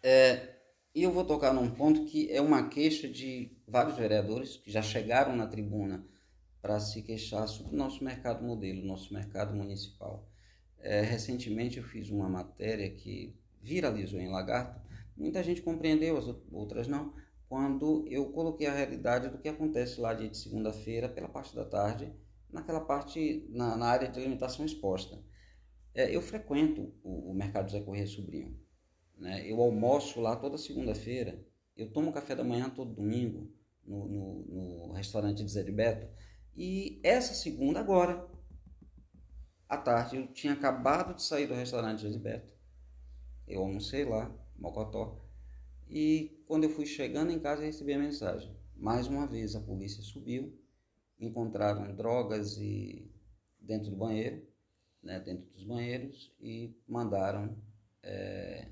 É, e eu vou tocar num ponto que é uma queixa de vários vereadores que já chegaram na tribuna para se queixar sobre o nosso mercado modelo, nosso mercado municipal. É, recentemente eu fiz uma matéria que viralizou em Lagarto, muita gente compreendeu, as outras não, quando eu coloquei a realidade do que acontece lá de segunda-feira, pela parte da tarde, naquela parte, na, na área de alimentação exposta. É, eu frequento o, o mercado Zé Corrêa Sobrinho. Né? Eu almoço lá toda segunda-feira, eu tomo café da manhã todo domingo no, no, no restaurante de Zé de Beto. E essa segunda, agora, à tarde, eu tinha acabado de sair do restaurante de Zé de Beto. Eu almocei lá, Mocotó. E quando eu fui chegando em casa, recebi a mensagem. Mais uma vez, a polícia subiu, encontraram drogas e dentro do banheiro, né, dentro dos banheiros, e mandaram é,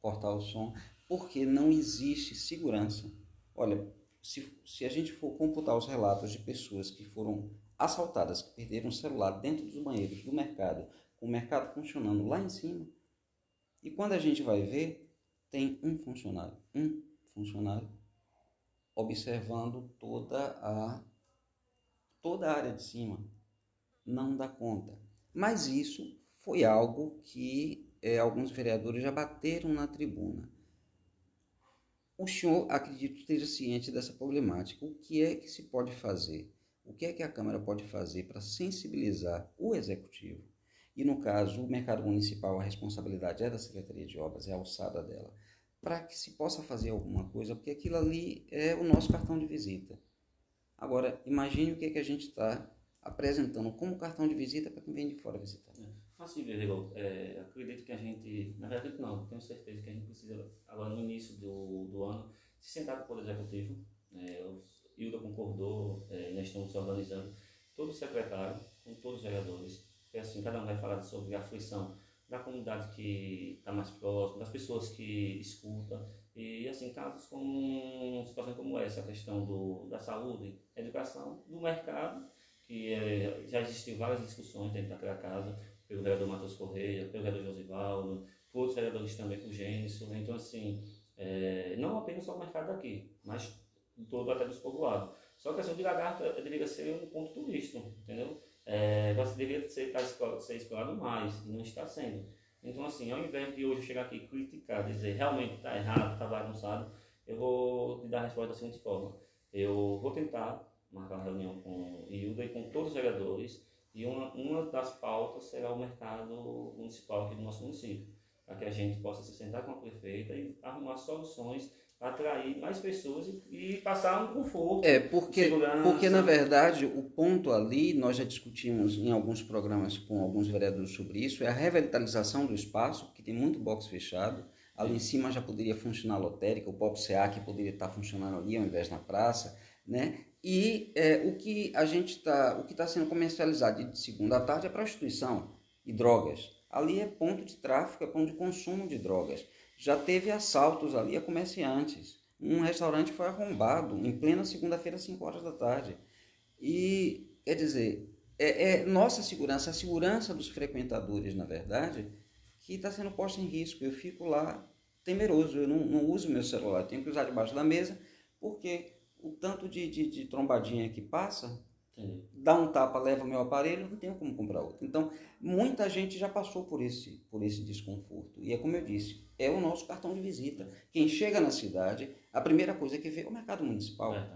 cortar o som, porque não existe segurança. Olha, se, se a gente for computar os relatos de pessoas que foram assaltadas, que perderam o celular dentro dos banheiros do mercado, com o mercado funcionando lá em cima, e quando a gente vai ver, tem um funcionário, um funcionário observando toda a toda a área de cima. Não dá conta. Mas isso foi algo que é, alguns vereadores já bateram na tribuna. O senhor, acredito, esteja ciente dessa problemática. O que é que se pode fazer? O que é que a Câmara pode fazer para sensibilizar o Executivo? E, no caso, o mercado municipal, a responsabilidade é da Secretaria de Obras, é a alçada dela, para que se possa fazer alguma coisa, porque aquilo ali é o nosso cartão de visita. Agora, imagine o que, é que a gente está apresentando como cartão de visita para quem vem de fora visitar. É. Assim, é, acredito que a gente, na verdade não, tenho certeza que a gente precisa, agora no início do, do ano, se sentar com o Poder Executivo, é, o Hilda concordou, é, nós estamos organizando, todo o secretário, com todos os vereadores, e assim, cada um vai falar sobre a aflição da comunidade que está mais próxima, das pessoas que escutam, e assim, casos como situação como essa, a questão do, da saúde, educação, do mercado, que é, já existiu várias discussões dentro daquela casa, pelo vereador Matheus Correia, pelo vereador Josivaldo, por outros vereadores também, por Gênesis. Então, assim, é, não apenas só o mercado daqui, mas todo até dos povoados. Só que a de lagarta deveria ser um ponto turístico, entendeu? É, deveria ser, tá, ser explorado mais, e não está sendo. Então, assim, ao invés de hoje chegar aqui criticar, dizer realmente está errado, está bagunçado, eu vou te dar a resposta da seguinte forma. Eu vou tentar marcar uma reunião com o Hilda e com todos os vereadores e uma, uma das pautas será o mercado municipal aqui do nosso município, para que a gente possa se sentar com a prefeita e arrumar soluções atrair mais pessoas e, passar um conforto. É, porque, porque na verdade o ponto ali, nós já discutimos em alguns programas com alguns vereadores sobre isso, é a revitalização do espaço, que tem muito box fechado. Ali em cima já poderia funcionar a lotérica, o Pop CA que poderia estar funcionando ali ao invés na praça, né? E é, o que a gente está, o que está sendo comercializado de segunda à tarde é prostituição e drogas. Ali é ponto de tráfico, é ponto de consumo de drogas. Já teve assaltos ali a comerciantes. Um restaurante foi arrombado em plena segunda-feira, às 5 horas da tarde. E, quer dizer, é, é, nossa segurança, a segurança dos frequentadores, na verdade, que está sendo posta em risco. Eu fico lá temeroso, eu não, não uso meu celular, tenho que usar debaixo da mesa, porque o tanto de, de, de trombadinha que passa, Entendi. dá um tapa, leva o meu aparelho, não tenho como comprar outro. Então, muita gente já passou por esse, por esse desconforto. E é como eu disse, é o nosso cartão de visita. Quem chega na cidade, a primeira coisa que vê é o mercado municipal. É.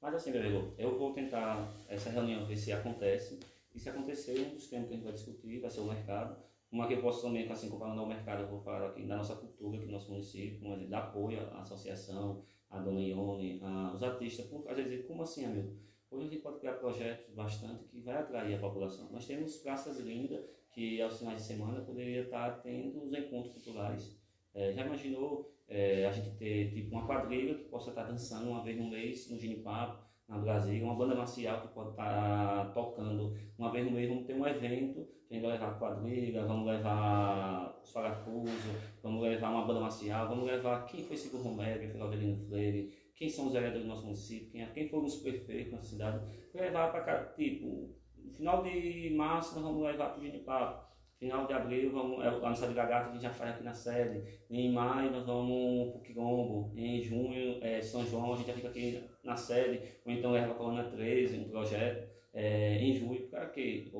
Mas assim, meu eu vou tentar essa reunião ver se acontece. E se acontecer, um dos temas que a gente vai discutir vai ser o mercado. Uma que eu posso também, assim, comparando ao mercado, eu vou falar aqui da nossa cultura, aqui no nosso município, um de apoio à associação, a Dona Ione, a, os artistas, às vezes, como assim, amigo? Hoje a gente pode criar projetos bastante que vai atrair a população. Nós temos praças lindas que aos finais de semana poderia estar tendo os encontros culturais. É, já imaginou é, a gente ter tipo uma quadrilha que possa estar dançando uma vez no mês no Ginipapo, na Brasília, uma banda marcial que pode estar tocando uma vez no mês, vamos ter um evento, que a gente vai levar quadrilha, vamos levar os parafusos, vamos levar uma banda marcial, vamos levar quem foi Sigur Romero, quem foi Laudelino Freire, quem são os vereadores do nosso município, quem, quem foram os prefeitos na cidade, levar para cá, tipo, no final de março nós vamos levar para o Ginipapo, final de abril vamos, é, a nossa de Gagata que a gente já faz aqui na sede, em maio nós vamos para o Quirombo, em junho é, São João a gente já fica aqui na sede, ou então leva a Coluna 13, um projeto, é, em julho, para quê?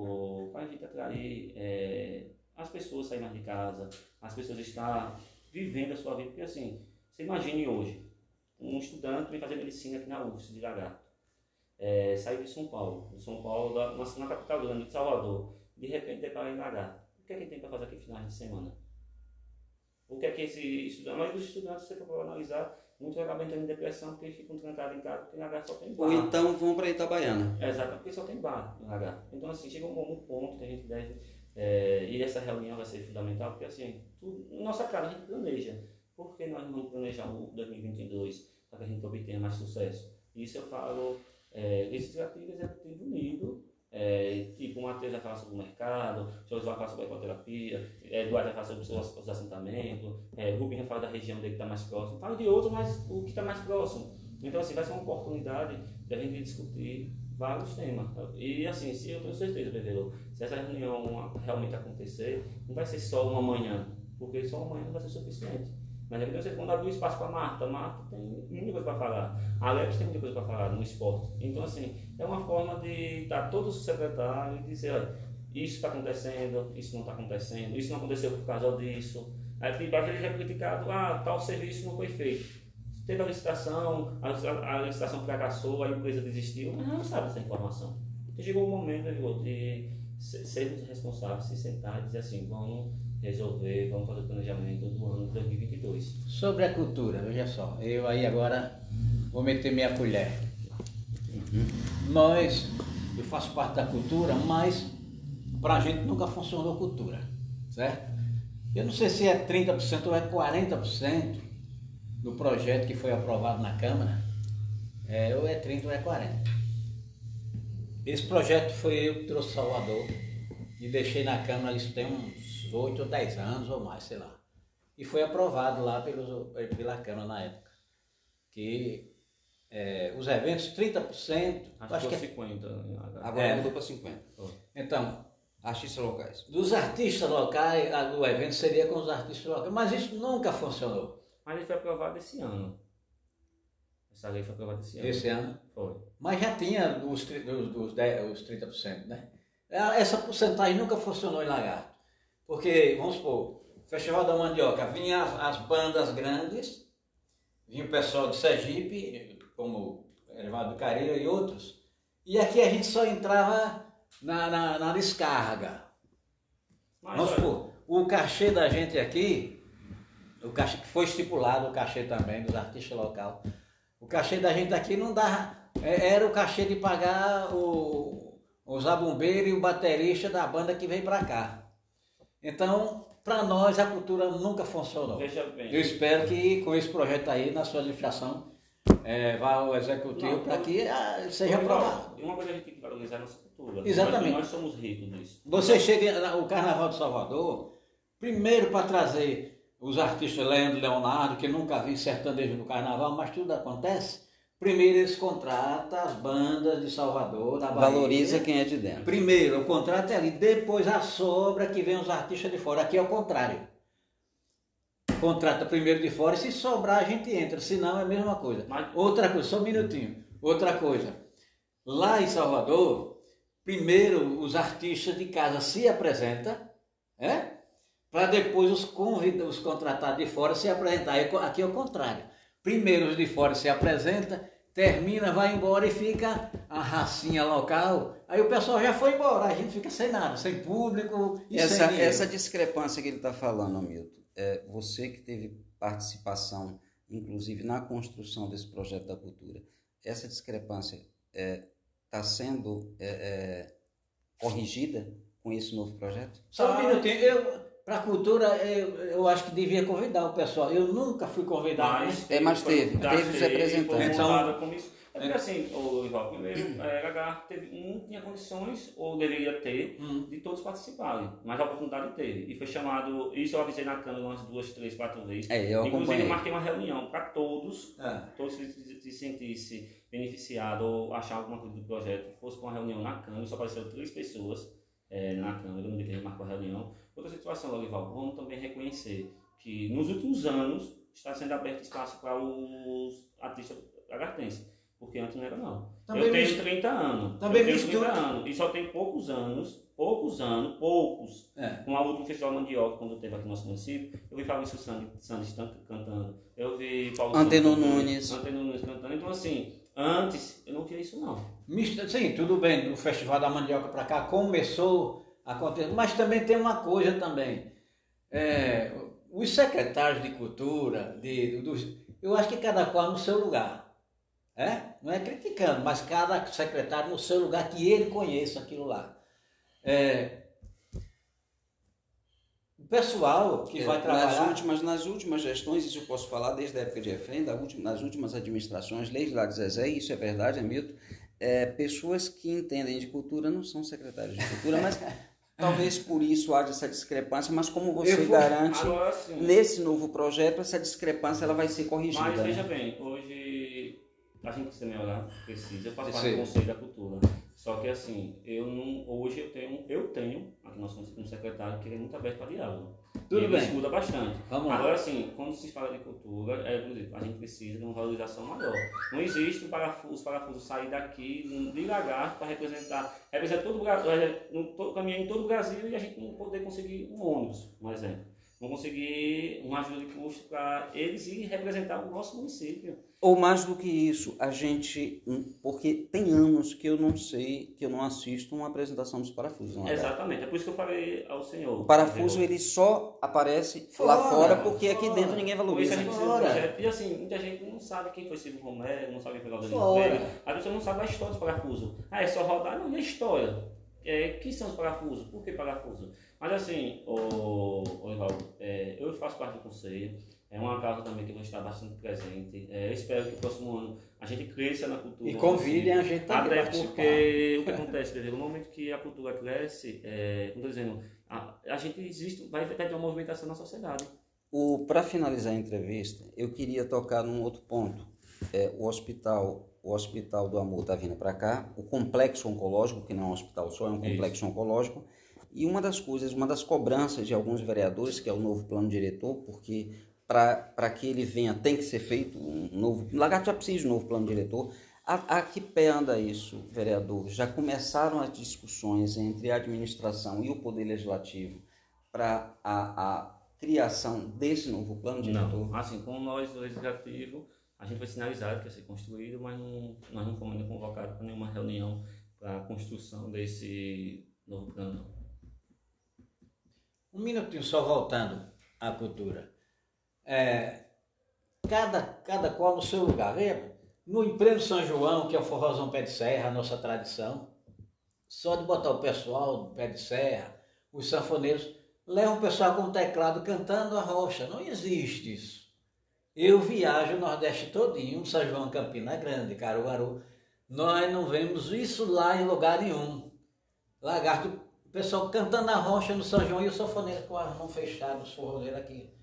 Para a gente atrair é, as pessoas sair mais de casa, as pessoas estar vivendo a sua vida, porque assim, você imagine hoje, um estudante vem fazer medicina aqui na UFS de Lagarto. É, saiu de São Paulo, de São Paulo, da, na, na capital grande, de Salvador, de repente para ir Lagarto. O que é que tem para fazer aqui finais de semana? O que é que esse estudante, a maioria dos estudantes, você for analisar, muitos acabam entrando em depressão porque ficam trancados em casa, porque Lagarto só tem bar. Ou então vão para Itabaiana. É, exato, porque só tem bar em Lagarto. Então, assim, chega um, ponto que a gente deve. É, e essa reunião vai ser fundamental, porque assim, tudo, nossa cara a gente planeja. Por que nós não vamos planejar o 2022 para que a gente obtenha mais sucesso? Isso eu falo, é, legislativo, executivo unido, é, tipo, o Matheus vai falar sobre o mercado, Jorge vai falar sobre a ecoterapia, é, Eduardo vai falar sobre os, os assentamentos, é, Rubem vai falar da região dele que está mais próximo, fala de outro, mas o que está mais próximo. Então, assim, vai ser uma oportunidade de a gente discutir vários temas. E, assim, se eu tenho certeza, Bebelo, se essa reunião realmente acontecer, não vai ser só uma manhã, porque só uma manhã não vai ser suficiente. Mas aqui você quando abre espaço para Marta, Marta tem muita coisa para falar. Alex tem muita coisa para falar no esporte. Então, assim, é uma forma de estar todos os secretários e dizer, olha, isso está acontecendo, isso não está acontecendo, isso não aconteceu por causa disso. Aí tipo, às vezes é criticado, ah, tal serviço não foi feito. Teve a licitação, a, a licitação fracassou, a empresa desistiu, mas não sabe essa informação. Então chegou o momento de sermos responsáveis, se sentar e dizer assim, vamos resolver, vamos fazer o planejamento do ano de 2022. Sobre a cultura, veja só, eu aí agora vou meter minha colher. Uhum. Nós, eu faço parte da cultura, mas para a gente nunca funcionou cultura, certo? Eu não sei se é 30% ou é 40% do projeto que foi aprovado na Câmara, é, ou é 30% ou é 40%. Esse projeto foi eu que trouxe Salvador e deixei na Câmara, isso tem uns 8 ou 10 anos ou mais, sei lá. E foi aprovado lá pelos, pela Câmara na época. Que é, os eventos, 30%. Acho, acho que é 50. Agora é, mudou para 50. Então. Artistas locais. Dos artistas locais, o evento seria com os artistas locais. Mas isso nunca funcionou. Mas ele foi aprovado esse ano. Essa lei foi aprovada esse ano. Esse ano? Foi. Mas já tinha os, os, os, 10, os 30%, né? Essa porcentagem nunca funcionou em Lagarto. Porque, vamos supor, Festival da Mandioca, vinha as, as bandas grandes, vinha o pessoal de Sergipe, como Elevado do Careira e outros, e aqui a gente só entrava na, na, na descarga. Mas, vamos supor, o cachê da gente aqui, o cachê que foi estipulado, o cachê também dos artistas locais, o cachê da gente aqui não dava, é, era o cachê de pagar o, o zabumbeiro e o baterista da banda que veio para cá. Então, para nós a cultura nunca funcionou. Veja bem. Eu espero que com esse projeto aí, na sua administração, é, vá ao executivo para que ah, seja aprovado. Uma coisa a gente tem que valorizar a nossa cultura. Exatamente. Nós, nós somos ricos nisso. Você chega o Carnaval de Salvador, primeiro para trazer os artistas Leandro Leonardo, que nunca vi sertanejo no Carnaval, mas tudo acontece Primeiro eles contratam as bandas de Salvador, da Bahia. Valoriza quem é de dentro. Primeiro o contrato é ali, depois a sobra que vem os artistas de fora. Aqui é o contrário. Contrata primeiro de fora e se sobrar a gente entra, senão é a mesma coisa. Mas... Outra coisa, só um minutinho. Outra coisa. Lá em Salvador, primeiro os artistas de casa se apresentam, é? Para depois os, convida, os contratados de fora se apresentar. Aqui é o contrário. Primeiro os de fora se apresenta, termina, vai embora e fica a racinha local. Aí o pessoal já foi embora, a gente fica sem nada, sem público e essa, sem Essa discrepância que ele está falando, Milton, é você que teve participação, inclusive na construção desse projeto da cultura, essa discrepância é, está sendo é, é, corrigida com esse novo projeto? Só um minutinho, eu, para a cultura, eu, eu acho que devia convidar o pessoal. Eu nunca fui convidado. Mas, É, mas teve, já teve os teve, representantes. como isso. É porque assim, o Ival, primeiro, é, Lagarto teve, não tinha condições, ou deveria ter, Hum. de todos participarem. Mas a oportunidade teve. E foi chamado, isso eu avisei na Câmara umas duas, três, quatro vezes. É, eu Inclusive, acompanhei. eu marquei uma reunião para todos, É. todos que se, se sentissem beneficiados ou achar alguma coisa do projeto, fosse para uma reunião na Câmara, só apareceram três pessoas é, na Câmara, no dia que a gente marcou a reunião. Outra situação, Lorival, vamos também reconhecer que nos últimos anos está sendo aberto espaço para os artistas lagartenses. Porque antes não era não. Também eu tenho mis- 30 anos. também eu tenho mistura- 30 anos. E só tem poucos anos, poucos anos, poucos. É. Com a última festival mandioca, quando teve aqui no nosso município, eu vi Fabrício Stan- cantando. Eu vi Paulo Anteno Santos Nunes. Anteno Nunes cantando. Então, assim, antes eu não tinha isso não. Sim, tudo bem, do Festival da Mandioca para cá começou a acontecer, mas também tem uma coisa também. É, os secretários de cultura, de, dos, eu acho que cada qual no seu lugar. É? Não é criticando, mas cada secretário no seu lugar que ele conheça aquilo lá. É, o pessoal que É, vai nas trabalhar. últimas, nas últimas gestões, isso eu posso falar desde a época de refém, da última, nas últimas administrações, desde lá de Zezé, isso é verdade, Hamilton, é, pessoas que entendem de cultura não são secretários de cultura, mas *laughs* talvez por isso haja essa discrepância, mas como você vou- garante, Agora sim. nesse novo projeto, essa discrepância ela vai ser corrigida. Mas né? veja bem, hoje a gente precisa melhorar, precisa. Eu faço parte do Conselho da Cultura. Só que assim, eu não, hoje eu tenho, eu tenho, aqui nós somos um secretário que é muito aberto para diálogo. Tudo ele bem. escuta bastante. Vamos lá. Agora sim, quando se fala de cultura, é, a gente precisa de uma valorização maior. Não existe parafuso, os parafusos sair daqui de lagarto para representar, representar todo o Brasil, caminhar em todo o Brasil e a gente não poder conseguir um ônibus, por exemplo. Não conseguir uma ajuda de custo para eles ir representar o nosso município. Ou mais do que isso, a gente, porque tem anos que eu não sei, que eu não assisto uma apresentação dos parafusos. não é? Exatamente, é por isso que eu falei ao senhor. O parafuso ele só aparece Fora, lá fora porque aqui fora. dentro ninguém Por isso valoriza. a gente. E assim, muita gente não sabe quem foi Silvio Romero, não sabe quem foi Fora. Oliveira. A pessoa não sabe a história dos parafusos. Ah, é só rodar? Não, e a história? É, quem são os parafusos? Por que parafuso? Mas assim, o, o Ivaldo, é, eu faço parte do conselho. É uma causa também que vou estar bastante presente. É, eu espero que o próximo ano a gente cresça na cultura. E convidem a gente também Até porque o que acontece, Bebê, no momento que a cultura cresce, é, como estou dizendo, a, a gente existe, vai vai ter uma movimentação na sociedade. Para finalizar a entrevista, eu queria tocar num outro ponto. É, o hospital, o hospital do Amor está vindo para cá, o complexo oncológico, que não é um hospital só, é um complexo oncológico. E uma das coisas, uma das cobranças de alguns vereadores, que é o novo plano diretor, porque para que ele venha tem que ser feito um novo. Lagarto já precisa de um novo plano diretor. A, a que pé anda isso, vereador? Já começaram as discussões entre a administração e o Poder Legislativo para a, a criação desse novo plano diretor? Não, assim, como nós do Legislativo, a gente foi sinalizado que ia ser construído, mas não, nós não fomos ainda convocados para nenhuma reunião para a construção desse novo plano. Um minutinho só voltando à cultura. É, cada, cada qual no seu lugar. Veja, no Emprego São João, que é o forrozão pé de serra, a nossa tradição, só de botar o pessoal do pé de serra, os sanfoneiros, levam o pessoal com o teclado cantando a rocha. Não existe isso. Eu viajo o Nordeste todinho, São João Campina Grande, Caruaru. Nós não vemos isso lá em lugar nenhum. Lagarto, o pessoal cantando a rocha no São João e o sanfoneiro com as mãos fechadas, os forroneiros aqui.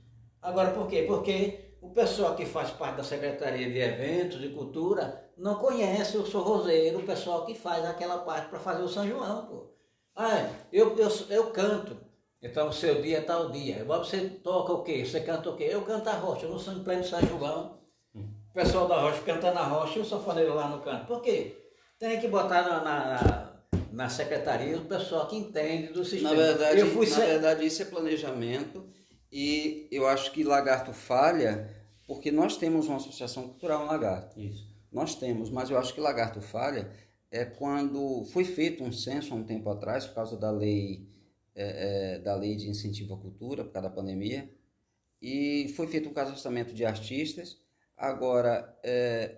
Agora, por quê? Porque o pessoal que faz parte da Secretaria de Eventos e Cultura não conhece o sorrozeiro, o pessoal que faz aquela parte para fazer o São João, pô. Ah, eu, eu, eu canto. Então, o seu dia é tal dia. Agora você toca o quê? Você canta o quê? Eu canto a rocha, eu não sou em pleno São João. O pessoal da rocha cantando a rocha e o sanfoneiro lá no canto. Por quê? Tem que botar na, na, na secretaria o pessoal que entende do sistema. Na verdade, eu fui na se- verdade, isso é planejamento e eu acho que Lagarto falha porque nós temos uma associação cultural em Lagarto. Isso. Nós temos, mas eu acho que Lagarto falha é quando foi feito um censo há um tempo atrás por causa da lei é, é, da lei de incentivo à cultura por causa da pandemia e foi feito um cadastramento de artistas. Agora é,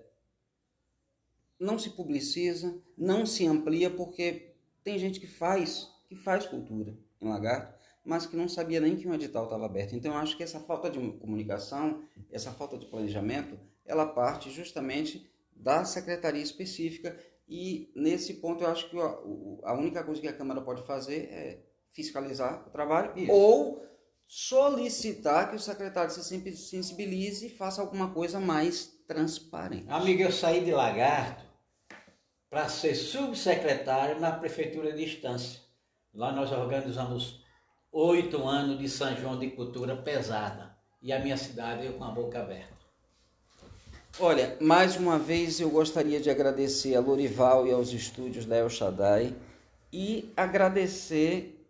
não se publiciza, não se amplia, porque tem gente que faz, que faz cultura em Lagarto, mas que não sabia nem que um edital estava aberto. Então, eu acho que essa falta de comunicação, essa falta de planejamento, ela parte justamente da secretaria específica e nesse ponto eu acho que a única coisa que a Câmara pode fazer é fiscalizar o trabalho Isso. ou solicitar que o secretário se sensibilize e faça alguma coisa mais transparente. Amiga, eu saí de Lagarto para ser subsecretário na Prefeitura de Estância. Lá nós organizamos oito anos de São João de Cultura pesada. E a minha cidade eu com a boca aberta. Olha, mais uma vez eu gostaria de agradecer a Lorival e aos estúdios da El Shaddai e agradecer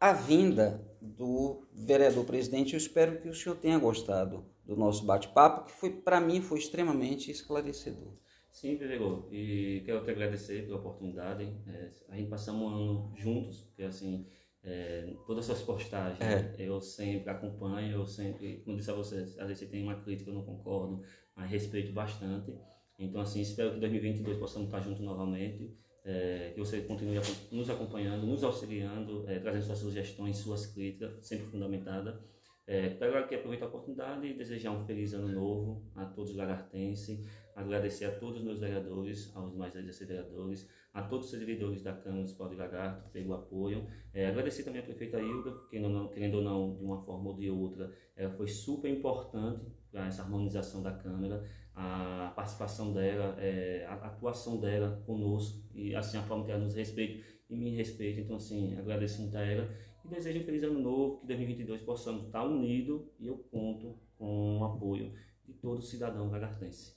a vinda do vereador presidente. Eu espero que o senhor tenha gostado do nosso bate-papo, que foi para mim foi extremamente esclarecedor. Sim, vereador, e quero te agradecer pela oportunidade. É, a gente passamos um ano juntos, porque assim, é, todas as suas postagens é. eu sempre acompanho, eu sempre, como disse a você, às vezes você tem uma crítica, eu não concordo, mas respeito bastante. Então, assim, espero que em 2022 possamos estar juntos novamente, é, que você continue nos acompanhando, nos auxiliando, é, trazendo suas sugestões, suas críticas, sempre fundamentada. É, quero aqui aproveitar a oportunidade e desejar um feliz ano novo a todos os lagartenses, agradecer a todos os meus vereadores, aos mais 10 vereadores, a todos os servidores da Câmara Municipal de Lagarto pelo apoio. É, agradecer também a prefeita Hilda, porque não, querendo ou não, de uma forma ou de outra, ela foi super importante para essa harmonização da Câmara, a participação dela, é, a atuação dela conosco e assim a forma que ela nos respeita e me respeita. Então, assim, agradeço muito a ela e desejo um feliz ano novo, que 2022 possamos estar unidos e eu conto com o apoio de todo cidadão lagartense.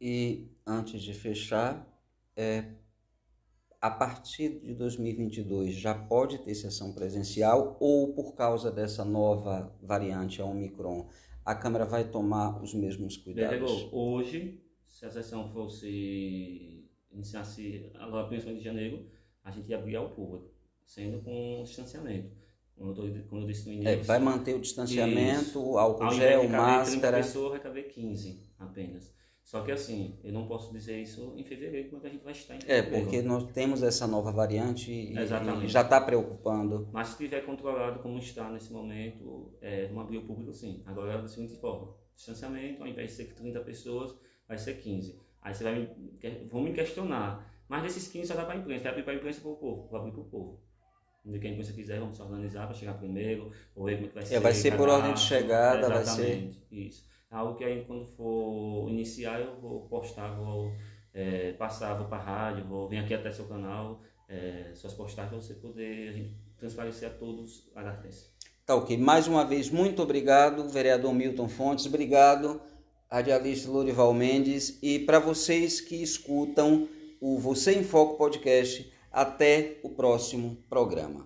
E antes de fechar, é, a partir de 2022 já pode ter sessão presencial ou por causa dessa nova variante, a Omicron, a Câmara vai tomar os mesmos cuidados? hoje, se a sessão fosse iniciasse agora, principalmente de janeiro, a gente ia abrir ao público sendo com distanciamento. Como eu, tô, como eu disse no início. É, vai manter o distanciamento, isso. álcool Ao gel, máscara. 30 pessoas, vai caber 15 apenas. Só que assim, eu não posso dizer isso em fevereiro, quando a gente vai estar em é, fevereiro. É, porque nós temos essa nova variante e, e já está preocupando. Mas se estiver controlado como está nesse momento, é, vamos abrir o público sim. Agora da seguinte forma, distanciamento, ao invés de ser 30 pessoas, vai ser 15. Aí você vai me, vão me questionar, mas desses 15 só dá para a imprensa, vai abrir para a imprensa para o povo, vou abrir para o povo onde quem você quiser, vamos se organizar para chegar primeiro, ou ver como é que vai ser. É, vai ser por ordem de chegada, vai ser. Isso. Algo que aí quando for iniciar eu vou postar, vou é, passar, vou para a rádio, vou vir aqui até seu canal, é, suas postagens para você poder transparecer a todos a lagartenses. Tá ok. Mais uma vez, muito obrigado, vereador Milton Fontes, obrigado, radialista Lorival Mendes, e para vocês que escutam o Você em Foco podcast, até o próximo programa.